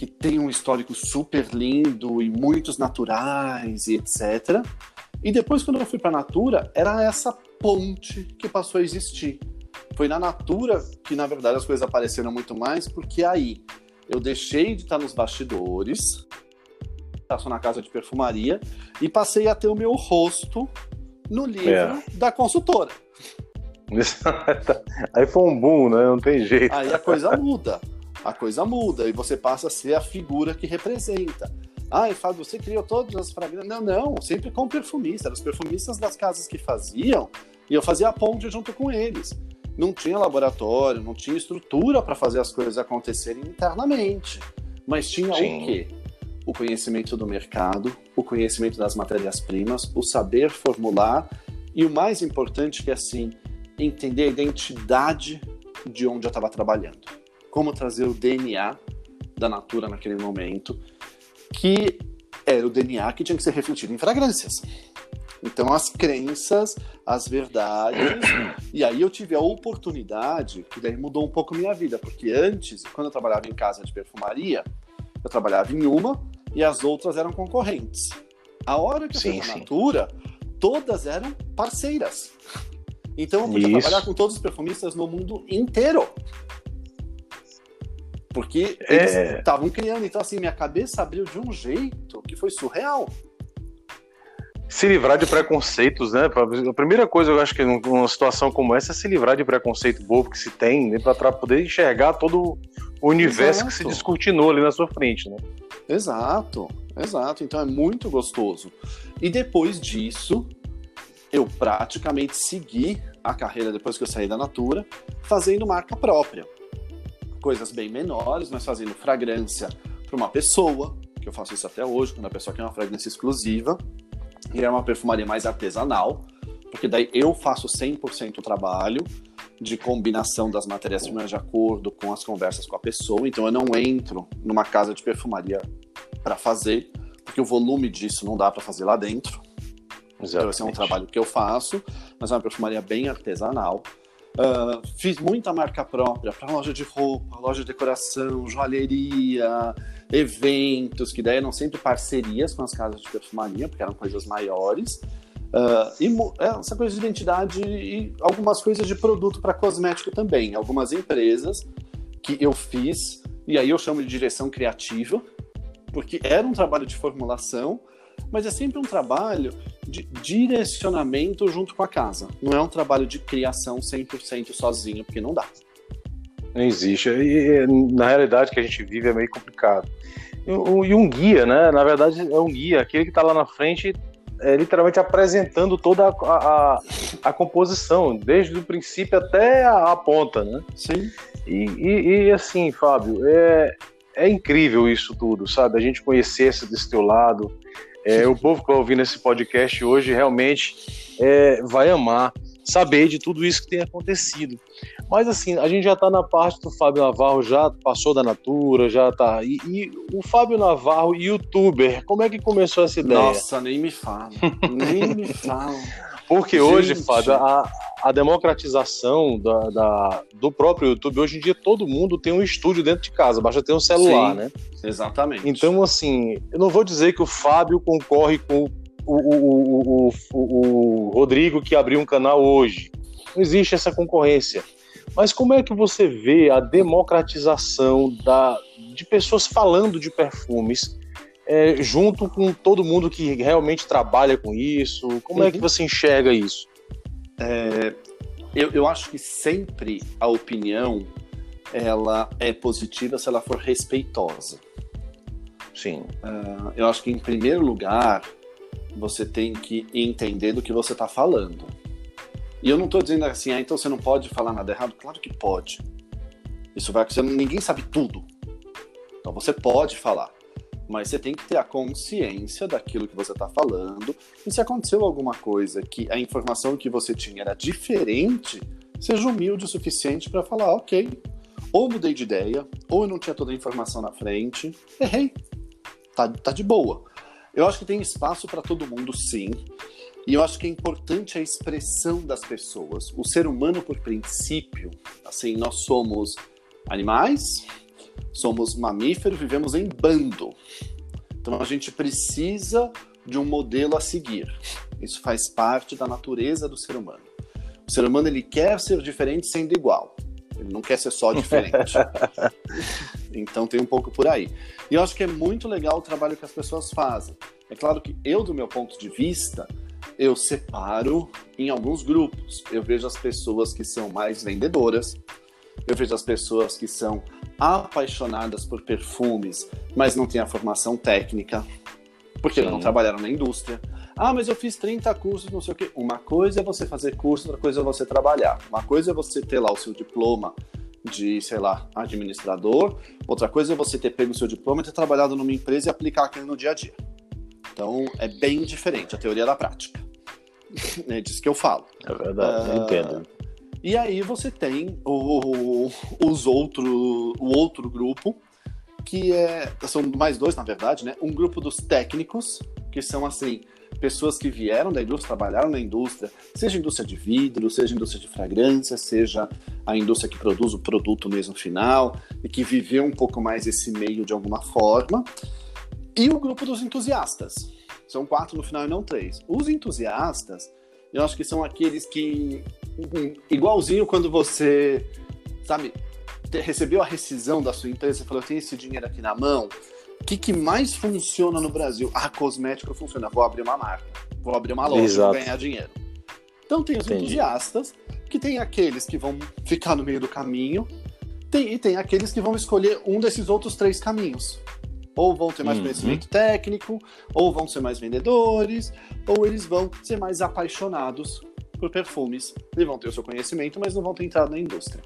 que tem um histórico super lindo e muitos naturais e etc. E depois, quando eu fui para a Natura, era essa ponte que passou a existir. Foi na Natura que, na verdade, as coisas apareceram muito mais, porque aí eu deixei de estar nos bastidores, passou na casa de perfumaria, e passei a ter o meu rosto no livro é. da consultora. (laughs) aí foi um boom, né? Não tem jeito. Aí a coisa muda a coisa muda e você passa a ser a figura que representa. Ah, e Fábio, você criou todas as fragrâncias. Não, não, sempre com perfumistas. Os perfumistas das casas que faziam, e eu fazia a ponte junto com eles. Não tinha laboratório, não tinha estrutura para fazer as coisas acontecerem internamente. Mas tinha Sim. o quê? O conhecimento do mercado, o conhecimento das matérias-primas, o saber formular e o mais importante que é assim, entender a identidade de onde eu estava trabalhando como trazer o DNA da Natura naquele momento, que era o DNA que tinha que ser refletido em fragrâncias. Então, as crenças, as verdades. (coughs) e aí eu tive a oportunidade, que daí mudou um pouco minha vida, porque antes, quando eu trabalhava em casa de perfumaria, eu trabalhava em uma e as outras eram concorrentes. A hora que eu sim, fui na Natura, todas eram parceiras. Então eu podia Isso. trabalhar com todos os perfumistas no mundo inteiro. Porque eles é. estavam é... criando. Então, assim, minha cabeça abriu de um jeito que foi surreal. Se livrar de preconceitos, né? A primeira coisa eu acho que numa situação como essa é se livrar de preconceito bobo que se tem, né? para poder enxergar todo o universo exato. que se descortinou ali na sua frente, né? Exato, exato. Então é muito gostoso. E depois disso, eu praticamente segui a carreira depois que eu saí da Natura, fazendo marca própria coisas bem menores, mas fazendo fragrância para uma pessoa, que eu faço isso até hoje, quando a pessoa quer uma fragrância exclusiva, e é uma perfumaria mais artesanal, porque daí eu faço 100% o trabalho de combinação das matérias-primas de acordo com as conversas com a pessoa, então eu não entro numa casa de perfumaria para fazer, porque o volume disso não dá para fazer lá dentro. Exatamente. Então esse é um trabalho que eu faço, mas é uma perfumaria bem artesanal. Uh, fiz muita marca própria para loja de roupa, loja de decoração, joalheria, eventos, que daí eram sempre parcerias com as casas de perfumaria, porque eram coisas maiores. Uh, e é, essa coisa de identidade e algumas coisas de produto para cosmético também. Algumas empresas que eu fiz, e aí eu chamo de direção criativa, porque era um trabalho de formulação, mas é sempre um trabalho de direcionamento junto com a casa. Não é um trabalho de criação 100% sozinho, porque não dá. Não existe. E na realidade que a gente vive é meio complicado. E um guia, né? Na verdade, é um guia. Aquele que está lá na frente é, literalmente apresentando toda a, a, a, composição, desde o princípio até a, a ponta, né? Sim. E, e, e, assim, Fábio, é, é incrível isso tudo, sabe? A gente conhecer esse desse teu lado, é, o povo que vai ouvir nesse podcast hoje realmente é, vai amar saber de tudo isso que tem acontecido. Mas assim, a gente já está na parte do Fábio Navarro, já passou da Natura, já está. E, e, o Fábio Navarro, youtuber, como é que começou essa ideia? Nossa, nem me fala. nem me fala. (laughs) Porque gente. hoje, Fábio, a, a democratização da, da, do próprio YouTube, hoje em dia todo mundo tem um estúdio dentro de casa, basta ter um celular, Sim, né? Exatamente. Então, assim, eu não vou dizer que o Fábio concorre com o, o, o, o, Rodrigo que abriu um canal hoje. Não existe essa concorrência. Mas como é que você vê a democratização da, de pessoas falando de perfumes é, junto com todo mundo que realmente trabalha com isso? Como uhum. é que uhum. você enxerga isso? É, eu, eu acho que sempre a opinião ela é positiva se ela for respeitosa. Sim. Uh, eu acho que, em primeiro lugar, você tem que entender do que você está falando. E eu não estou dizendo assim, ah, então você não pode falar nada errado. Claro que pode. Isso vai acontecer, ninguém sabe tudo. Então você pode falar mas você tem que ter a consciência daquilo que você está falando. E se aconteceu alguma coisa que a informação que você tinha era diferente, seja humilde o suficiente para falar, ok. Ou mudei de ideia, ou eu não tinha toda a informação na frente. Errei. Tá, tá de boa. Eu acho que tem espaço para todo mundo, sim. E eu acho que é importante a expressão das pessoas. O ser humano, por princípio, assim, nós somos animais, somos mamíferos, vivemos em bando. Então a gente precisa de um modelo a seguir. Isso faz parte da natureza do ser humano. O ser humano ele quer ser diferente sendo igual. Ele não quer ser só diferente. (laughs) então tem um pouco por aí. E eu acho que é muito legal o trabalho que as pessoas fazem. É claro que eu, do meu ponto de vista, eu separo em alguns grupos. Eu vejo as pessoas que são mais vendedoras, eu vejo as pessoas que são apaixonadas por perfumes, mas não têm a formação técnica, porque Sim. não trabalharam na indústria. Ah, mas eu fiz 30 cursos, não sei o quê. Uma coisa é você fazer curso, outra coisa é você trabalhar. Uma coisa é você ter lá o seu diploma de, sei lá, administrador, outra coisa é você ter pego o seu diploma e ter trabalhado numa empresa e aplicar aquilo no dia a dia. Então, é bem diferente a teoria da prática. (laughs) é disso que eu falo. É verdade, uh, eu entendo. E aí você tem o, os outro, o outro grupo, que é. São mais dois, na verdade, né? Um grupo dos técnicos, que são assim, pessoas que vieram da indústria, trabalharam na indústria, seja indústria de vidro, seja indústria de fragrância, seja a indústria que produz o produto mesmo final, e que viveu um pouco mais esse meio de alguma forma. E o grupo dos entusiastas. São quatro no final e não três. Os entusiastas, eu acho que são aqueles que igualzinho quando você, sabe, recebeu a rescisão da sua empresa e falou: eu tenho esse dinheiro aqui na mão. O que, que mais funciona no Brasil? Ah, cosmético funciona. Vou abrir uma marca, vou abrir uma loja, Exato. vou ganhar dinheiro. Então tem os Entendi. entusiastas, que tem aqueles que vão ficar no meio do caminho, tem, e tem aqueles que vão escolher um desses outros três caminhos. Ou vão ter mais uhum. conhecimento técnico, ou vão ser mais vendedores, ou eles vão ser mais apaixonados por perfumes. Eles vão ter o seu conhecimento, mas não vão ter entrado na indústria.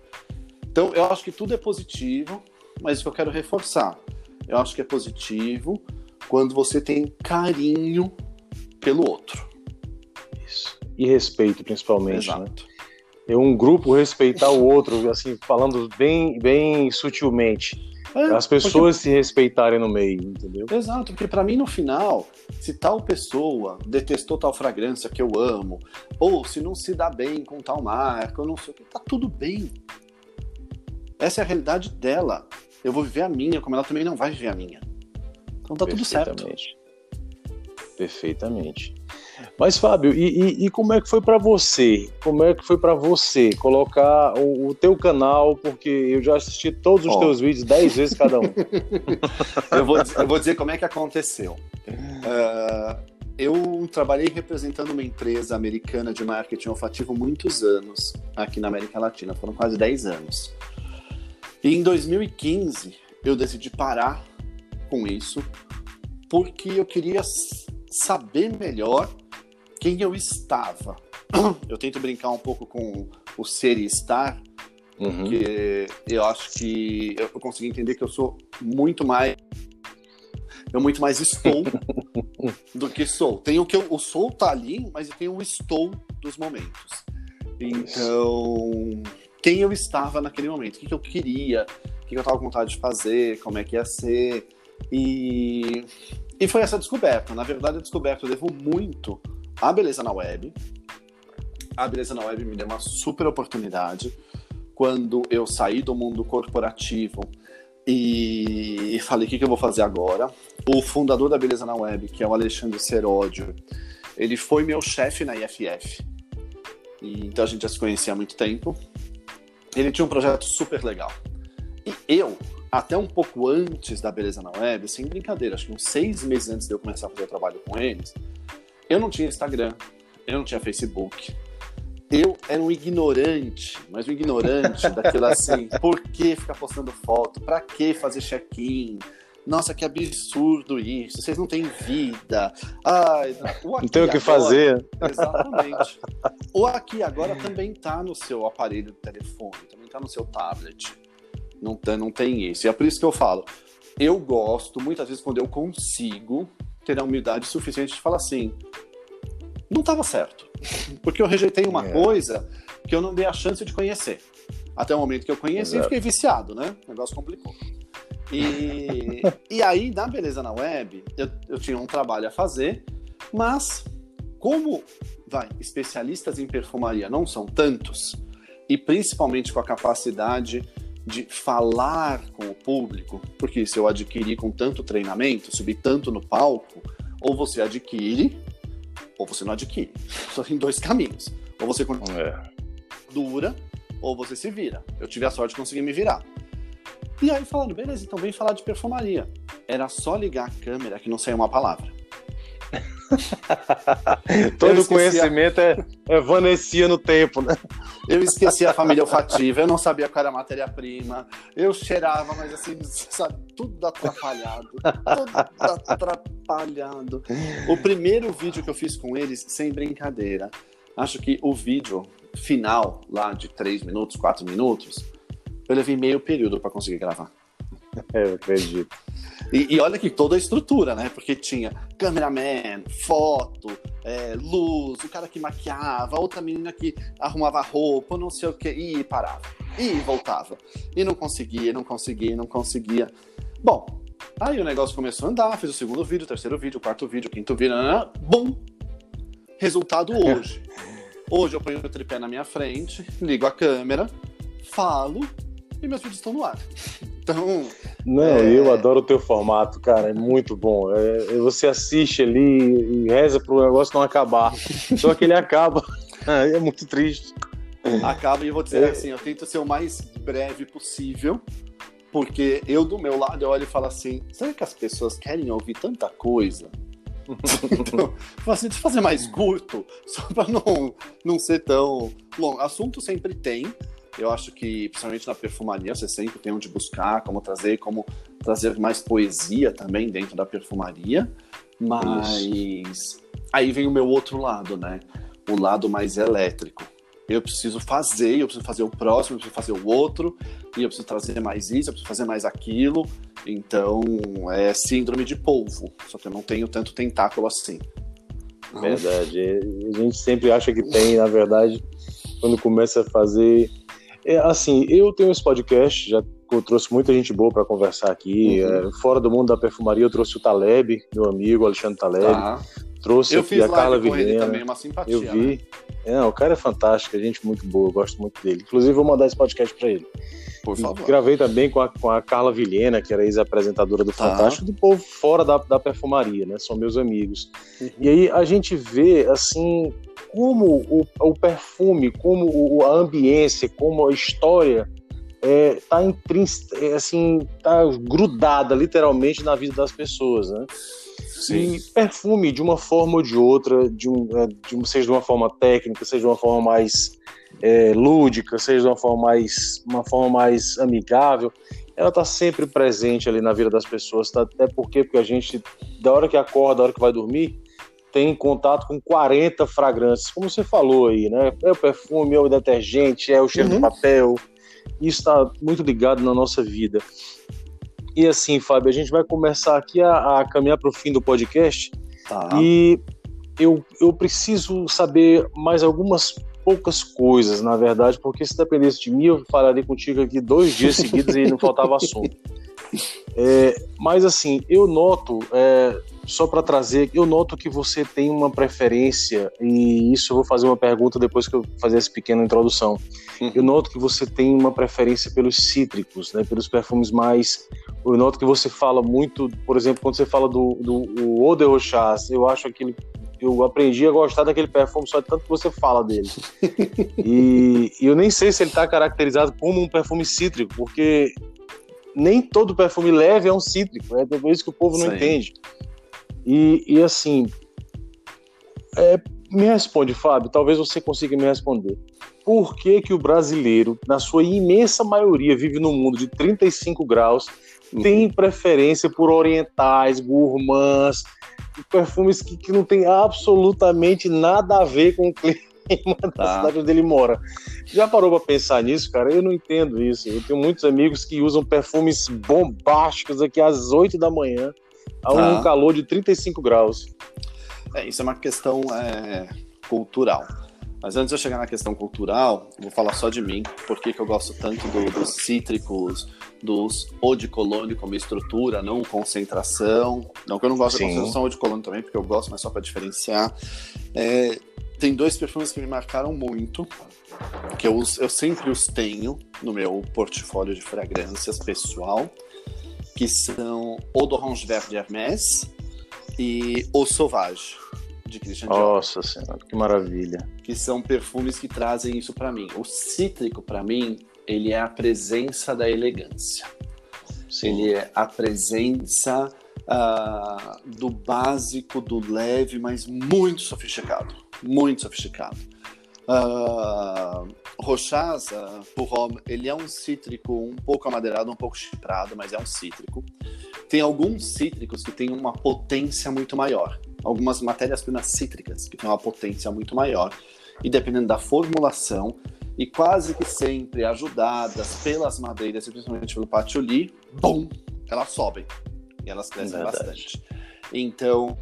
Então, eu acho que tudo é positivo, mas o que eu quero reforçar, eu acho que é positivo quando você tem carinho pelo outro. Isso. E respeito, principalmente. Né? Exato. Né? É um grupo respeitar o outro, assim, falando bem, bem sutilmente. É, As pessoas porque... se respeitarem no meio, entendeu? Exato, porque para mim no final, se tal pessoa detestou tal fragrância que eu amo, ou se não se dá bem com tal marca, ou não sei o que, tá tudo bem. Essa é a realidade dela. Eu vou viver a minha, como ela também não vai viver a minha. Então tá tudo certo. Perfeitamente. Mas, Fábio, e, e, e, como é que foi para você? Como é que foi para você colocar o, o, teu canal? Porque eu já assisti todos os oh. teus vídeos dez vezes cada um. (laughs) eu, vou, eu vou dizer como é que aconteceu. Uh, eu trabalhei representando uma empresa americana de marketing olfativo muitos anos aqui na América Latina, foram quase 10 anos. E em 2015 eu decidi parar com isso porque eu queria saber melhor quem eu estava. (clears throat) Eu tento brincar um pouco com o ser e estar, uhum. porque eu acho que eu consegui entender que eu sou muito mais. Eu muito mais estou (laughs) do que sou. Tem o que eu, o sou tá ali, mas eu tenho o estou dos momentos. Então, quem eu estava naquele momento, o que, que eu queria, o que, que eu estava com vontade de fazer, como é que ia ser. E, e foi essa descoberta. Na verdade, a descoberta levou muito a beleza na web. A beleza na web me deu uma super oportunidade quando eu saí do mundo corporativo e falei: o que, que eu vou fazer agora? O fundador da Beleza na Web, que é o Alexandre Seródio, ele foi meu chefe na IFF. E, então a gente já se conhecia há muito tempo. Ele tinha um projeto super legal. E eu, até um pouco antes da Beleza na Web, sem brincadeira, acho que uns seis meses antes de eu começar a fazer o trabalho com eles, eu não tinha Instagram, eu não tinha Facebook. Eu era um ignorante, mas um ignorante (laughs) daquilo assim. Por que ficar postando foto? Pra que fazer check-in? Nossa, que absurdo isso. Vocês não têm vida. Ai, não tem o que agora... fazer. Exatamente. (laughs) o aqui agora também tá no seu aparelho de telefone, também tá no seu tablet. Não, não tem isso. E é por isso que eu falo. Eu gosto, muitas vezes, quando eu consigo, ter a humildade suficiente de falar assim: não estava certo. Porque eu rejeitei uma é. coisa que eu não dei a chance de conhecer. Até o momento que eu conheci, Exato. fiquei viciado, né? O negócio complicou. E, (laughs) e aí, na Beleza na Web, eu, eu tinha um trabalho a fazer, mas como, vai, especialistas em perfumaria não são tantos, e principalmente com a capacidade de falar com o público, porque se eu adquirir com tanto treinamento, subir tanto no palco, ou você adquire, ou você não adquire. (laughs) Só tem dois caminhos. Ou você é. dura, ou você se vira. Eu tive a sorte de conseguir me virar. E aí falando, beleza, então vem falar de perfumaria. Era só ligar a câmera que não saiu uma palavra. (laughs) Todo conhecimento a... é, é vanecia no tempo, né? Eu esqueci a família olfativa, eu não sabia qual era a matéria-prima, eu cheirava, mas assim, sabe, tudo atrapalhado. Tudo atrapalhado. O primeiro vídeo que eu fiz com eles, sem brincadeira, acho que o vídeo final, lá de 3 minutos, 4 minutos, eu levei meio período para conseguir gravar. É, eu acredito. E, e, olha que toda a estrutura, né? Porque tinha cameraman, foto, é, luz, o cara que maquiava, outra menina que arrumava roupa, não sei o que, e parava. E voltava. E não conseguia, não conseguia, não conseguia. Bom, aí o negócio começou a andar, fiz o segundo vídeo, o terceiro vídeo, o quarto vídeo, o quinto vídeo, bum! Resultado (laughs) hoje. Hoje eu ponho o tripé na minha frente, ligo a câmera, falo e meus vídeos estão no ar. Então. Não, é... eu adoro o teu formato, cara. É muito bom. É, é você assiste ali e reza pro negócio não acabar. (laughs) Só que ele acaba. É muito triste. Acaba e eu vou dizer é... assim: eu tento ser o mais breve possível. Porque eu, do meu lado, eu olho e falo assim: será que as pessoas querem ouvir tanta coisa? (laughs) então, assim, deixa eu fazer mais curto, só para não, não ser tão longo. Assunto sempre tem, eu acho que, principalmente na perfumaria, você sempre tem onde buscar, como trazer, como trazer mais poesia também dentro da perfumaria. Mas Isso. aí vem o meu outro lado, né? O lado mais elétrico. Eu preciso fazer, eu preciso fazer o próximo, eu preciso fazer o outro, e eu preciso trazer mais isso, eu preciso fazer mais aquilo. Então, é síndrome de polvo, só que eu não tenho tanto tentáculo assim. Verdade. A gente sempre acha que tem, na verdade, quando começa a fazer é, assim, eu tenho esse podcast, já trouxe muita gente boa para conversar aqui. Uhum. É, fora do mundo da perfumaria, eu trouxe o Taleb, meu amigo Alexandre Taleb. Tá. Trouxe eu aqui a Carla Vilhena. também, uma simpatia. Eu vi. Né? É, o cara é fantástico, é gente muito boa, eu gosto muito dele. Inclusive, vou mandar esse podcast para ele. Por favor. E gravei também com a, com a Carla Vilhena, que era ex-apresentadora do tá. Fantástico, do povo fora da, da perfumaria, né? São meus amigos. Uhum. E aí a gente vê, assim, como o, o perfume, como o, a ambiência, como a história está é, é, assim, tá grudada literalmente na vida das pessoas, né? Sim. E perfume, de uma forma ou de outra, de um, é, de, seja de uma forma técnica, seja de uma forma mais é, lúdica, seja de uma forma mais, uma forma mais amigável, ela está sempre presente ali na vida das pessoas, tá? até porque, porque a gente, da hora que acorda, da hora que vai dormir, tem contato com 40 fragrâncias, como você falou aí, né? É o perfume, é o detergente, é o cheiro uhum. do papel. Isso está muito ligado na nossa vida. E assim, Fábio, a gente vai começar aqui a, a caminhar para o fim do podcast. Tá. E eu, eu preciso saber mais algumas poucas coisas, na verdade, porque se dependesse de mim, eu falaria contigo aqui dois dias seguidos e não faltava assunto. (laughs) É, mas assim, eu noto, é, só para trazer, eu noto que você tem uma preferência, e isso eu vou fazer uma pergunta depois que eu fazer essa pequena introdução. Uhum. Eu noto que você tem uma preferência pelos cítricos, né, pelos perfumes mais. Eu noto que você fala muito, por exemplo, quando você fala do, do Eau de Rochas, eu acho aquele. Eu aprendi a gostar daquele perfume só de tanto que você fala dele. (laughs) e, e eu nem sei se ele está caracterizado como um perfume cítrico, porque nem todo perfume leve é um cítrico. É por isso que o povo não Sim. entende. E, e assim, é, me responde, Fábio, talvez você consiga me responder. Por que, que o brasileiro, na sua imensa maioria, vive num mundo de 35 graus, uhum. tem preferência por orientais, gourmands, perfumes que, que não tem absolutamente nada a ver com o clima tá. da cidade onde ele mora. Já parou para pensar nisso, cara? Eu não entendo isso. Eu tenho muitos amigos que usam perfumes bombásticos aqui às 8 da manhã a um tá. calor de 35 graus. É, isso é uma questão é, cultural. Mas antes de eu chegar na questão cultural, vou falar só de mim, porque que eu gosto tanto do, dos cítricos, dos eau de cologne como estrutura, não concentração. Não que eu não gosto Sim. da concentração eau de cologne também, porque eu gosto, mas só para diferenciar. É, tem dois perfumes que me marcaram muito, que eu, eu sempre os tenho no meu portfólio de fragrâncias pessoal, que são Eau d'Orange Verde Hermès e Eau Sauvage de Christian Dior. Nossa senhora, que maravilha. Que são perfumes que trazem isso para mim. O cítrico, para mim, ele é a presença da elegância. Sim. Ele é a presença uh, do básico, do leve, mas muito sofisticado. Muito sofisticado. Uh, Rochaza, Purrom, ele é um cítrico um pouco amadeirado, um pouco chiprado, mas é um cítrico. Tem alguns cítricos que têm uma potência muito maior algumas matérias-primas cítricas, que têm uma potência muito maior. E dependendo da formulação, e quase que sempre ajudadas pelas madeiras, principalmente pelo patchouli, bom, elas sobem. E elas crescem Verdade. bastante. Então,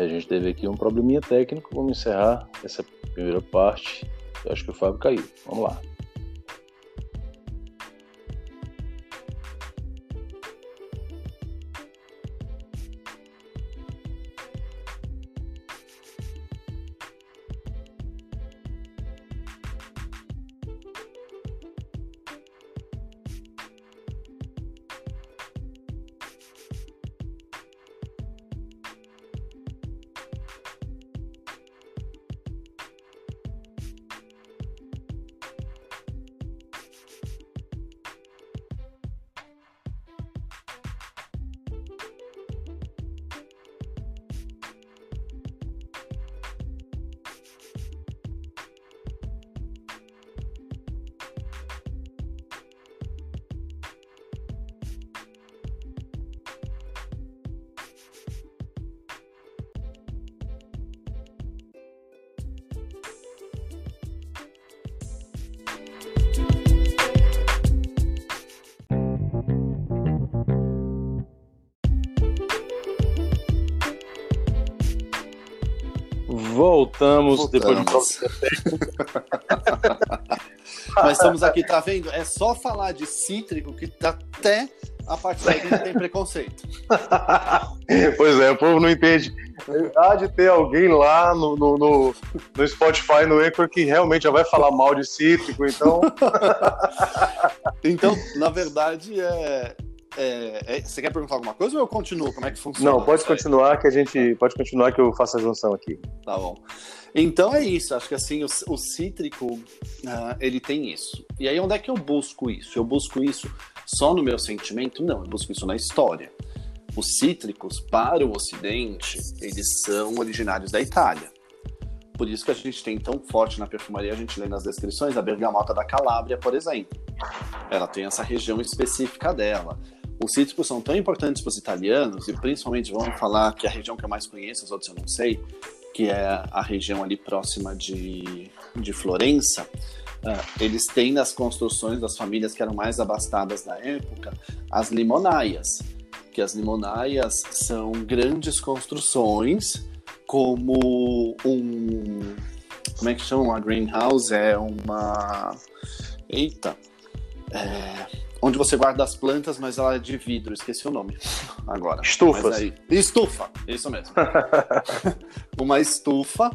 A gente teve aqui um probleminha técnico. Vamos encerrar essa primeira parte eu acho que o Fábio caiu. Vamos lá. Voltamos, Voltamos. depois de um (laughs) Mas estamos aqui, tá vendo? É só falar de cítrico que tá até a parte daí não tem preconceito. (laughs) pois é, o povo não entende. Há de ter alguém lá no, no, no, no Spotify, no Anchor, que realmente já vai falar mal de cítrico, então. (laughs) então, na verdade, é, é, é, você quer perguntar alguma coisa ou eu continuo? Como é que funciona? Não, pode continuar que a gente pode continuar que eu faço a junção aqui. Tá bom. Então é isso. Acho que assim o, o cítrico uh, ele tem isso. E aí onde é que eu busco isso? Eu busco isso só no meu sentimento? Não, eu busco isso na história. Os cítricos para o Ocidente eles são originários da Itália. Por isso que a gente tem tão forte na perfumaria, a gente lê nas descrições, a bergamota da Calábria, por exemplo. Ela tem essa região específica dela. Os cítricos são tão importantes para os italianos, e principalmente vamos falar que a região que eu mais conheço, os outros eu não sei, que é a região ali próxima de, de Florença, uh, eles têm nas construções das famílias que eram mais abastadas na época, as limonaias, que as limonaias são grandes construções como um... como é que chama? A greenhouse é uma... eita... É, onde você guarda as plantas, mas ela é de vidro, esqueci o nome agora. Estufas. Aí, estufa, isso mesmo. (laughs) uma estufa,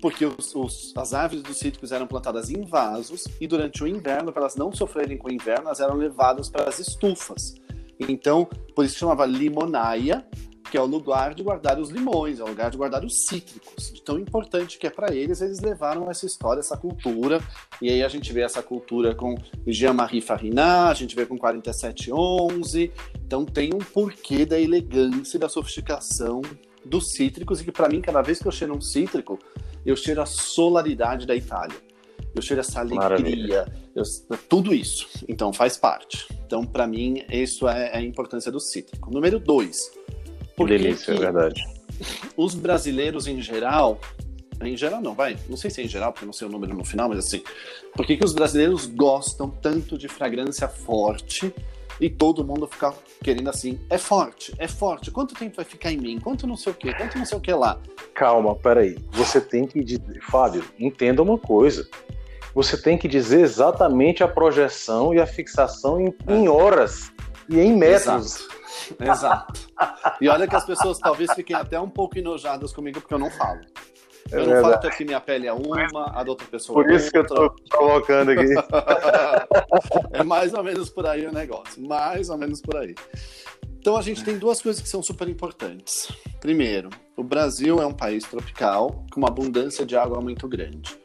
porque os, os, as árvores dos cítricos eram plantadas em vasos e durante o inverno, para elas não sofrerem com o inverno, elas eram levadas para as estufas. Então, por isso chamava limonaia, que é o lugar de guardar os limões, é o lugar de guardar os cítricos. De tão importante que é para eles, eles levaram essa história, essa cultura. E aí a gente vê essa cultura com Jean-Marie Farinat, a gente vê com 4711. Então tem um porquê da elegância e da sofisticação dos cítricos, e que para mim, cada vez que eu cheiro um cítrico, eu cheiro a solaridade da Itália. Eu cheiro essa alegria, eu, tudo isso. Então faz parte. Então, para mim, isso é a importância do cítrico. Número dois, por delícia, é verdade. Os brasileiros, em geral, em geral não, vai, não sei se é em geral, porque não sei o número no final, mas assim, por que, que os brasileiros gostam tanto de fragrância forte e todo mundo fica querendo assim, é forte, é forte, quanto tempo vai ficar em mim, quanto não sei o que, quanto não sei o que lá. Calma, peraí, você tem que, Fábio, entenda uma coisa, você tem que dizer exatamente a projeção e a fixação em, é. em horas e em metros. Exato. (laughs) Exato. E olha que as pessoas talvez fiquem até um pouco enojadas comigo porque eu não falo. Eu é não falo que minha pele é uma, a da outra pessoa Por isso outra. que eu tô colocando aqui. (laughs) é mais ou menos por aí o negócio. Mais ou menos por aí. Então a gente tem duas coisas que são super importantes. Primeiro, o Brasil é um país tropical com uma abundância de água muito grande.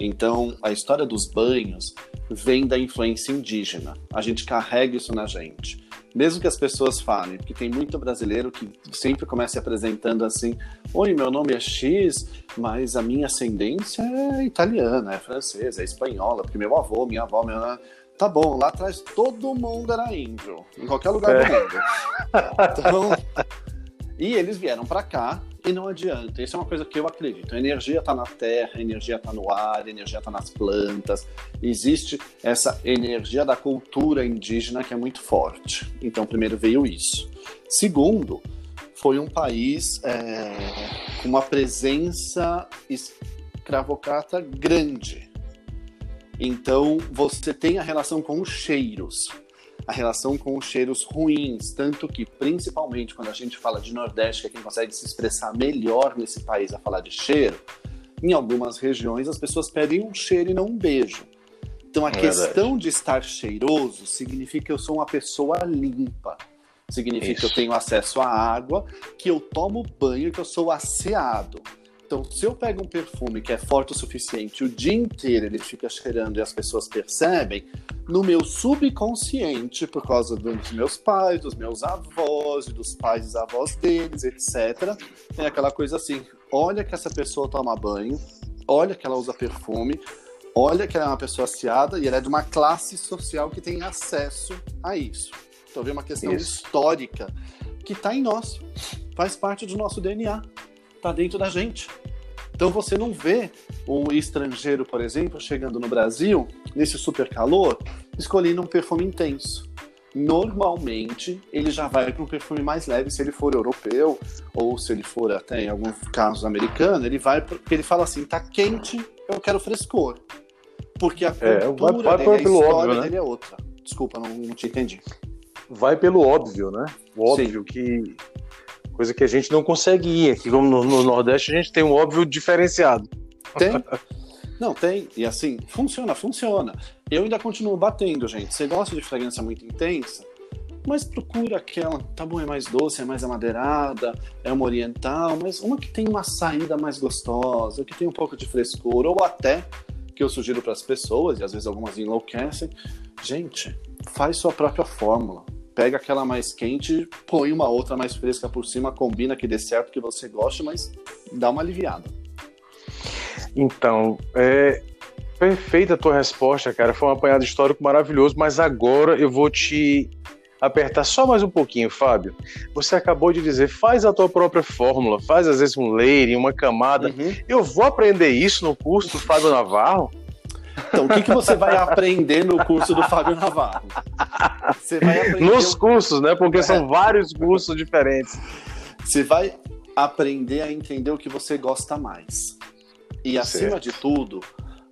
Então, a história dos banhos vem da influência indígena. A gente carrega isso na gente mesmo que as pessoas falem, porque tem muito brasileiro que sempre começa se apresentando assim: Oi, meu nome é X, mas a minha ascendência é italiana, é francesa, é espanhola, porque meu avô, minha avó, minha. Tá bom, lá atrás todo mundo era índio, em qualquer lugar é. do mundo. (laughs) Então, e eles vieram para cá e não adianta. Isso é uma coisa que eu acredito. A energia está na terra, a energia está no ar, a energia está nas plantas. Existe essa energia da cultura indígena que é muito forte. Então, primeiro veio isso. Segundo, foi um país é, com uma presença escravocrata grande. Então, você tem a relação com os cheiros a relação com os cheiros ruins, tanto que, principalmente quando a gente fala de Nordeste, que é quem consegue se expressar melhor nesse país a falar de cheiro, em algumas regiões as pessoas pedem um cheiro e não um beijo. Então a é questão de estar cheiroso significa que eu sou uma pessoa limpa. Significa Isso. que eu tenho acesso à água, que eu tomo banho, que eu sou asseado. Então, se eu pego um perfume que é forte o suficiente, o dia inteiro ele fica cheirando e as pessoas percebem, no meu subconsciente, por causa dos meus pais, dos meus avós, dos pais e avós deles, etc., tem aquela coisa assim: olha que essa pessoa toma banho, olha que ela usa perfume, olha que ela é uma pessoa aciada e ela é de uma classe social que tem acesso a isso. Então, vem uma questão isso. histórica que está em nós, faz parte do nosso DNA está dentro da gente. Então você não vê um estrangeiro, por exemplo, chegando no Brasil, nesse super calor, escolhendo um perfume intenso. Normalmente ele já vai para um perfume mais leve se ele for europeu ou se ele for até em alguns casos americano, ele vai porque ele fala assim, tá quente, eu quero frescor. Porque a é, cultura vai, vai dele, a história óbvio, né? dele é outra. Desculpa, não, não te entendi. Vai pelo óbvio, né? O óbvio Sim. que Coisa que a gente não consegue ir. Aqui, como no, no Nordeste, a gente tem um óbvio diferenciado. Tem. Não, tem. E assim, funciona, funciona. Eu ainda continuo batendo, gente. Você gosta de fragrância muito intensa? Mas procura aquela, tá bom, é mais doce, é mais amadeirada, é uma oriental, mas uma que tem uma saída mais gostosa, que tem um pouco de frescor, ou até, que eu sugiro para as pessoas, e às vezes algumas enlouquecem, gente, faz sua própria fórmula pega aquela mais quente, põe uma outra mais fresca por cima, combina que dê certo, que você goste, mas dá uma aliviada. Então, é perfeita a tua resposta, cara. Foi um apanhado histórico maravilhoso, mas agora eu vou te apertar só mais um pouquinho, Fábio. Você acabou de dizer, faz a tua própria fórmula, faz às vezes um layering, uma camada. Uhum. Eu vou aprender isso no curso do Fábio Navarro? Então, o que, que você vai aprender no curso do Fábio Navarro? Você vai aprender Nos cursos, né? Porque é. são vários cursos diferentes. Você vai aprender a entender o que você gosta mais. E acima certo. de tudo,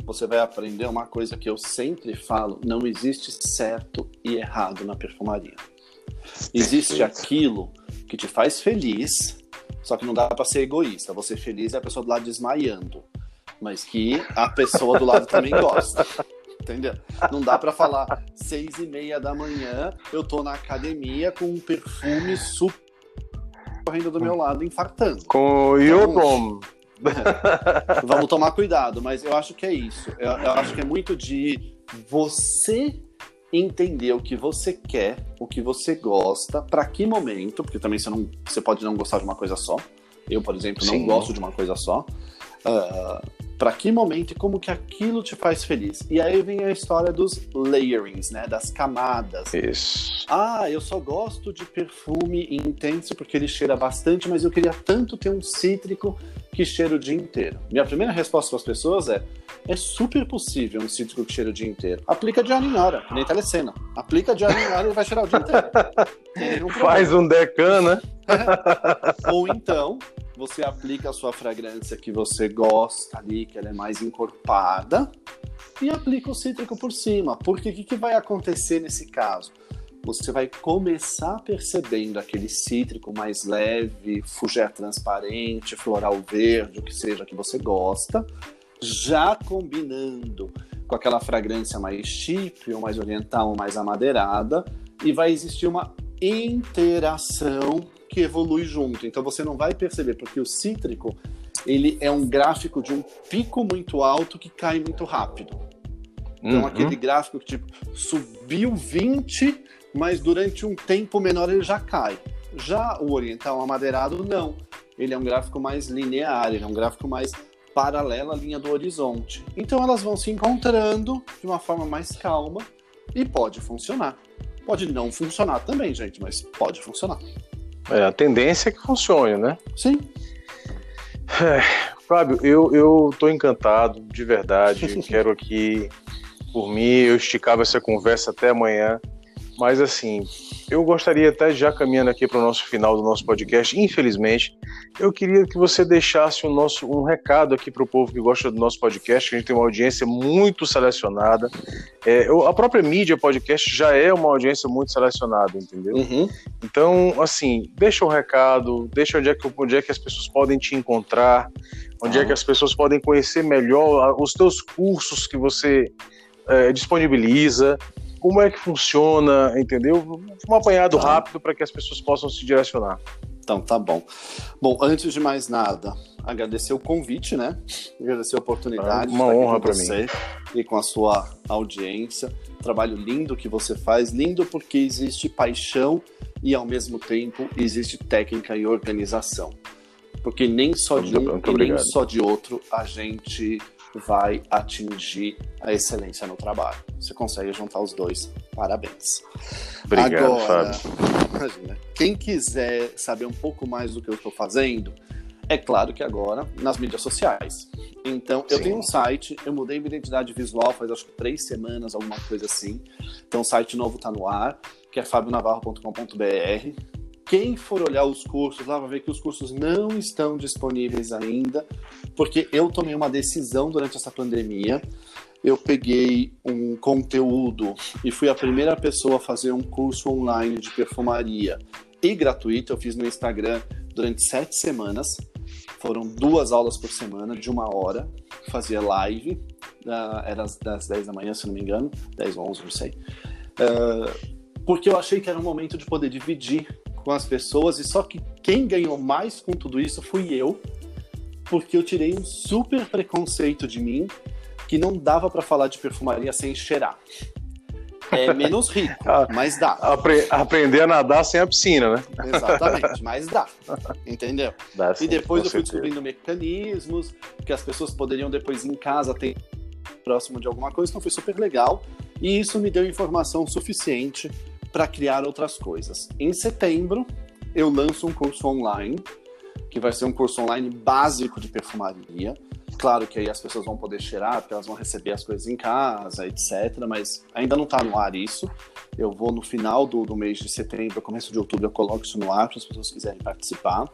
você vai aprender uma coisa que eu sempre falo: não existe certo e errado na perfumaria. Existe Perfeito. aquilo que te faz feliz, só que não dá para ser egoísta. Você feliz é a pessoa do lado desmaiando mas que a pessoa do lado também gosta. Entendeu? Não dá para falar seis e meia da manhã, eu tô na academia com um perfume super correndo do meu lado, infartando. Com o então, é, Vamos tomar cuidado, mas eu acho que é isso. Eu, eu acho que é muito de você entender o que você quer, o que você gosta, para que momento, porque também você, não, você pode não gostar de uma coisa só. Eu, por exemplo, não Sim. gosto de uma coisa só. Uh, para que momento e como que aquilo te faz feliz. E aí vem a história dos layerings, né, das camadas. Isso. Ah, eu só gosto de perfume intenso porque ele cheira bastante, mas eu queria tanto ter um cítrico que cheira o dia inteiro? Minha primeira resposta para as pessoas é: é super possível um cítrico que cheira o dia inteiro. Aplica de hora em hora, que nem telecena. Aplica de hora em hora e vai cheirar o dia inteiro. Faz um decan, né? (laughs) Ou então, você aplica a sua fragrância que você gosta ali, que ela é mais encorpada, e aplica o cítrico por cima. Porque o que, que vai acontecer nesse caso? Você vai começar percebendo aquele cítrico mais leve, fugé transparente, floral verde, o que seja que você gosta, já combinando com aquela fragrância mais chip, ou mais oriental, ou mais amadeirada, e vai existir uma interação que evolui junto. Então você não vai perceber, porque o cítrico ele é um gráfico de um pico muito alto que cai muito rápido. Então uhum. aquele gráfico que tipo subiu 20, mas durante um tempo menor ele já cai. Já o oriental amadeirado não. Ele é um gráfico mais linear, ele é um gráfico mais paralela à linha do horizonte. Então elas vão se encontrando de uma forma mais calma e pode funcionar. Pode não funcionar também, gente, mas pode funcionar. É, a tendência é que funcione, né? Sim. É, Fábio, eu, eu tô encantado, de verdade. (laughs) Quero aqui, por mim, eu esticava essa conversa até amanhã. Mas assim, eu gostaria até já caminhando aqui para o nosso final do nosso podcast, infelizmente, eu queria que você deixasse um, nosso, um recado aqui para o povo que gosta do nosso podcast, que a gente tem uma audiência muito selecionada. É, a própria mídia podcast já é uma audiência muito selecionada, entendeu? Uhum. Então, assim, deixa um recado, deixa onde é, que, onde é que as pessoas podem te encontrar, onde uhum. é que as pessoas podem conhecer melhor os teus cursos que você é, disponibiliza como é que funciona, entendeu? Um apanhado tá. rápido para que as pessoas possam se direcionar. Então, tá bom. Bom, antes de mais nada, agradecer o convite, né? Agradecer a oportunidade. É uma honra para mim. E com a sua audiência. Trabalho lindo que você faz. Lindo porque existe paixão e, ao mesmo tempo, existe técnica e organização. Porque nem só de um e nem só de outro a gente vai atingir a excelência no trabalho. Você consegue juntar os dois. Parabéns. Obrigado, Agora, Fábio. Imagina, quem quiser saber um pouco mais do que eu estou fazendo, é claro que agora nas mídias sociais. Então, eu Sim. tenho um site, eu mudei minha identidade visual faz acho que três semanas, alguma coisa assim. Então, o site novo está no ar, que é fabionavarro.com.br. Quem for olhar os cursos lá vai ver que os cursos não estão disponíveis ainda, porque eu tomei uma decisão durante essa pandemia. Eu peguei um conteúdo e fui a primeira pessoa a fazer um curso online de perfumaria e gratuito. Eu fiz no Instagram durante sete semanas. Foram duas aulas por semana, de uma hora. Fazia live, uh, era das 10 da manhã, se não me engano, 10 ou 11, não sei. Uh, porque eu achei que era um momento de poder dividir com as pessoas e só que quem ganhou mais com tudo isso fui eu, porque eu tirei um super preconceito de mim que não dava para falar de perfumaria sem cheirar. É (laughs) menos rico, ah, mas dá. Apre aprender a nadar sem a piscina, né? Exatamente, (laughs) mas dá. Entendeu? Dá, sim, e depois eu fui certeza. descobrindo mecanismos que as pessoas poderiam depois em casa ter próximo de alguma coisa, então foi super legal. E isso me deu informação suficiente para criar outras coisas. Em setembro, eu lanço um curso online, que vai ser um curso online básico de perfumaria. Claro que aí as pessoas vão poder cheirar, porque elas vão receber as coisas em casa, etc. Mas ainda não está no ar isso. Eu vou no final do, do mês de setembro, começo de outubro, eu coloco isso no ar para as pessoas quiserem participar.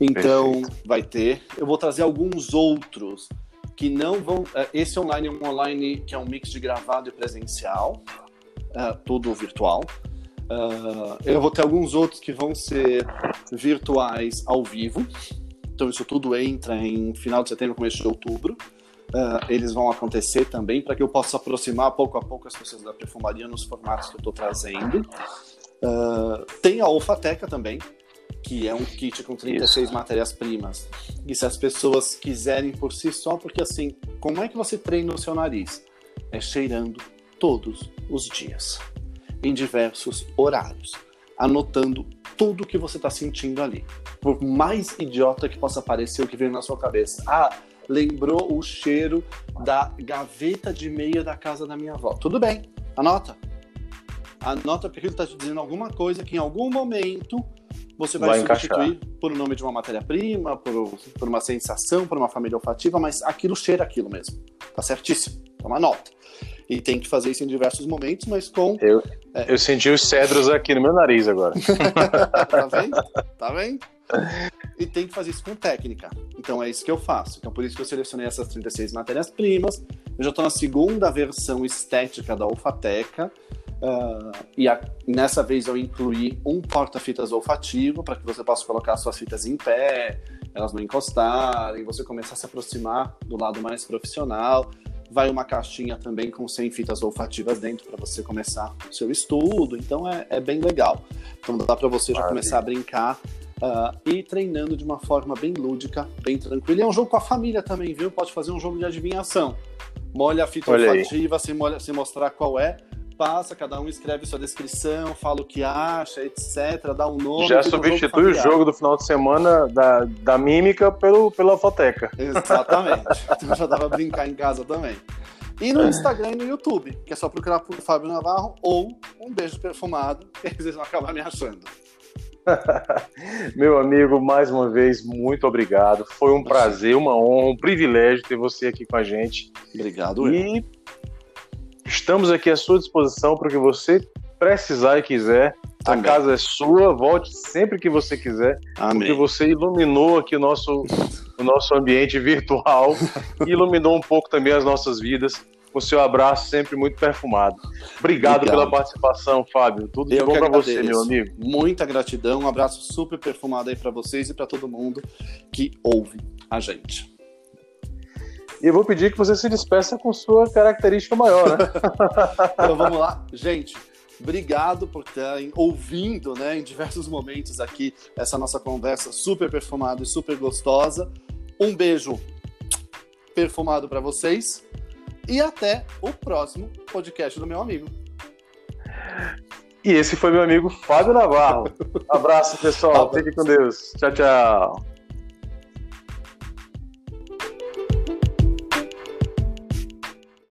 Então, Perfeito. vai ter. Eu vou trazer alguns outros que não vão. É, esse online é um online que é um mix de gravado e presencial uh, tudo virtual. Uh, eu vou ter alguns outros que vão ser virtuais ao vivo. Então isso tudo entra em final de setembro, começo de outubro. Uh, eles vão acontecer também para que eu possa aproximar pouco a pouco as pessoas da perfumaria nos formatos que eu estou trazendo. Uh, tem a Olfateca também, que é um kit com 36 matérias-primas. E se as pessoas quiserem por si só, porque assim, como é que você treina o seu nariz? É cheirando todos os dias, em diversos horários, anotando tudo que você está sentindo ali. Por mais idiota que possa parecer o que vem na sua cabeça. Ah, lembrou o cheiro da gaveta de meia da casa da minha avó. Tudo bem, anota. Anota porque ele está te dizendo alguma coisa que em algum momento você vai, vai substituir encaixar. por por o nome de uma matéria-prima, por, por uma sensação, por uma família olfativa, mas aquilo cheira aquilo mesmo. Tá certíssimo. Toma nota. E tem que fazer isso em diversos momentos, mas com. Eu, é... eu senti os cedros aqui no meu nariz agora. (laughs) tá vendo? Tá vendo? E tem que fazer isso com técnica. Então é isso que eu faço. Então por isso que eu selecionei essas 36 matérias-primas. Eu já estou na segunda versão estética da Olfateca. Uh, e a, nessa vez eu incluí um porta-fitas olfativo para que você possa colocar suas fitas em pé, elas não encostarem, você começar a se aproximar do lado mais profissional. Vai uma caixinha também com 100 fitas olfativas dentro para você começar o seu estudo. Então é, é bem legal. Então dá para você já Maravilha. começar a brincar uh, e treinando de uma forma bem lúdica, bem tranquila. E é um jogo com a família também, viu? Pode fazer um jogo de adivinhação. Molha a fita Olha olfativa, se, molha, se mostrar qual é passa, cada um escreve sua descrição, fala o que acha, etc, dá um nome. Já substitui um jogo o jogo do final de semana da, da mímica pelo, pela foteca. Exatamente. (laughs) então já dava pra brincar em casa também. E no Instagram e no YouTube, que é só procurar por Fábio Navarro ou um beijo perfumado, (laughs) que vocês vão acabar me achando. (laughs) Meu amigo, mais uma vez, muito obrigado. Foi um prazer, uma honra, um privilégio ter você aqui com a gente. Obrigado. E Estamos aqui à sua disposição para o que você precisar e quiser. Também. A casa é sua, volte sempre que você quiser. Amém. Porque você iluminou aqui o nosso, o nosso ambiente virtual e iluminou um pouco também as nossas vidas com seu abraço sempre muito perfumado. Obrigado, Obrigado. pela participação, Fábio. Tudo de Eu bom para você, meu amigo. Muita gratidão, um abraço super perfumado aí para vocês e para todo mundo que ouve a gente. E eu vou pedir que você se despeça com sua característica maior, né? (laughs) então vamos lá. Gente, obrigado por terem ouvindo, né, em diversos momentos aqui essa nossa conversa super perfumada e super gostosa. Um beijo perfumado para vocês e até o próximo podcast do meu amigo. E esse foi meu amigo Fábio Navarro. (laughs) Abraço, pessoal. Fique com Deus. Tchau, tchau.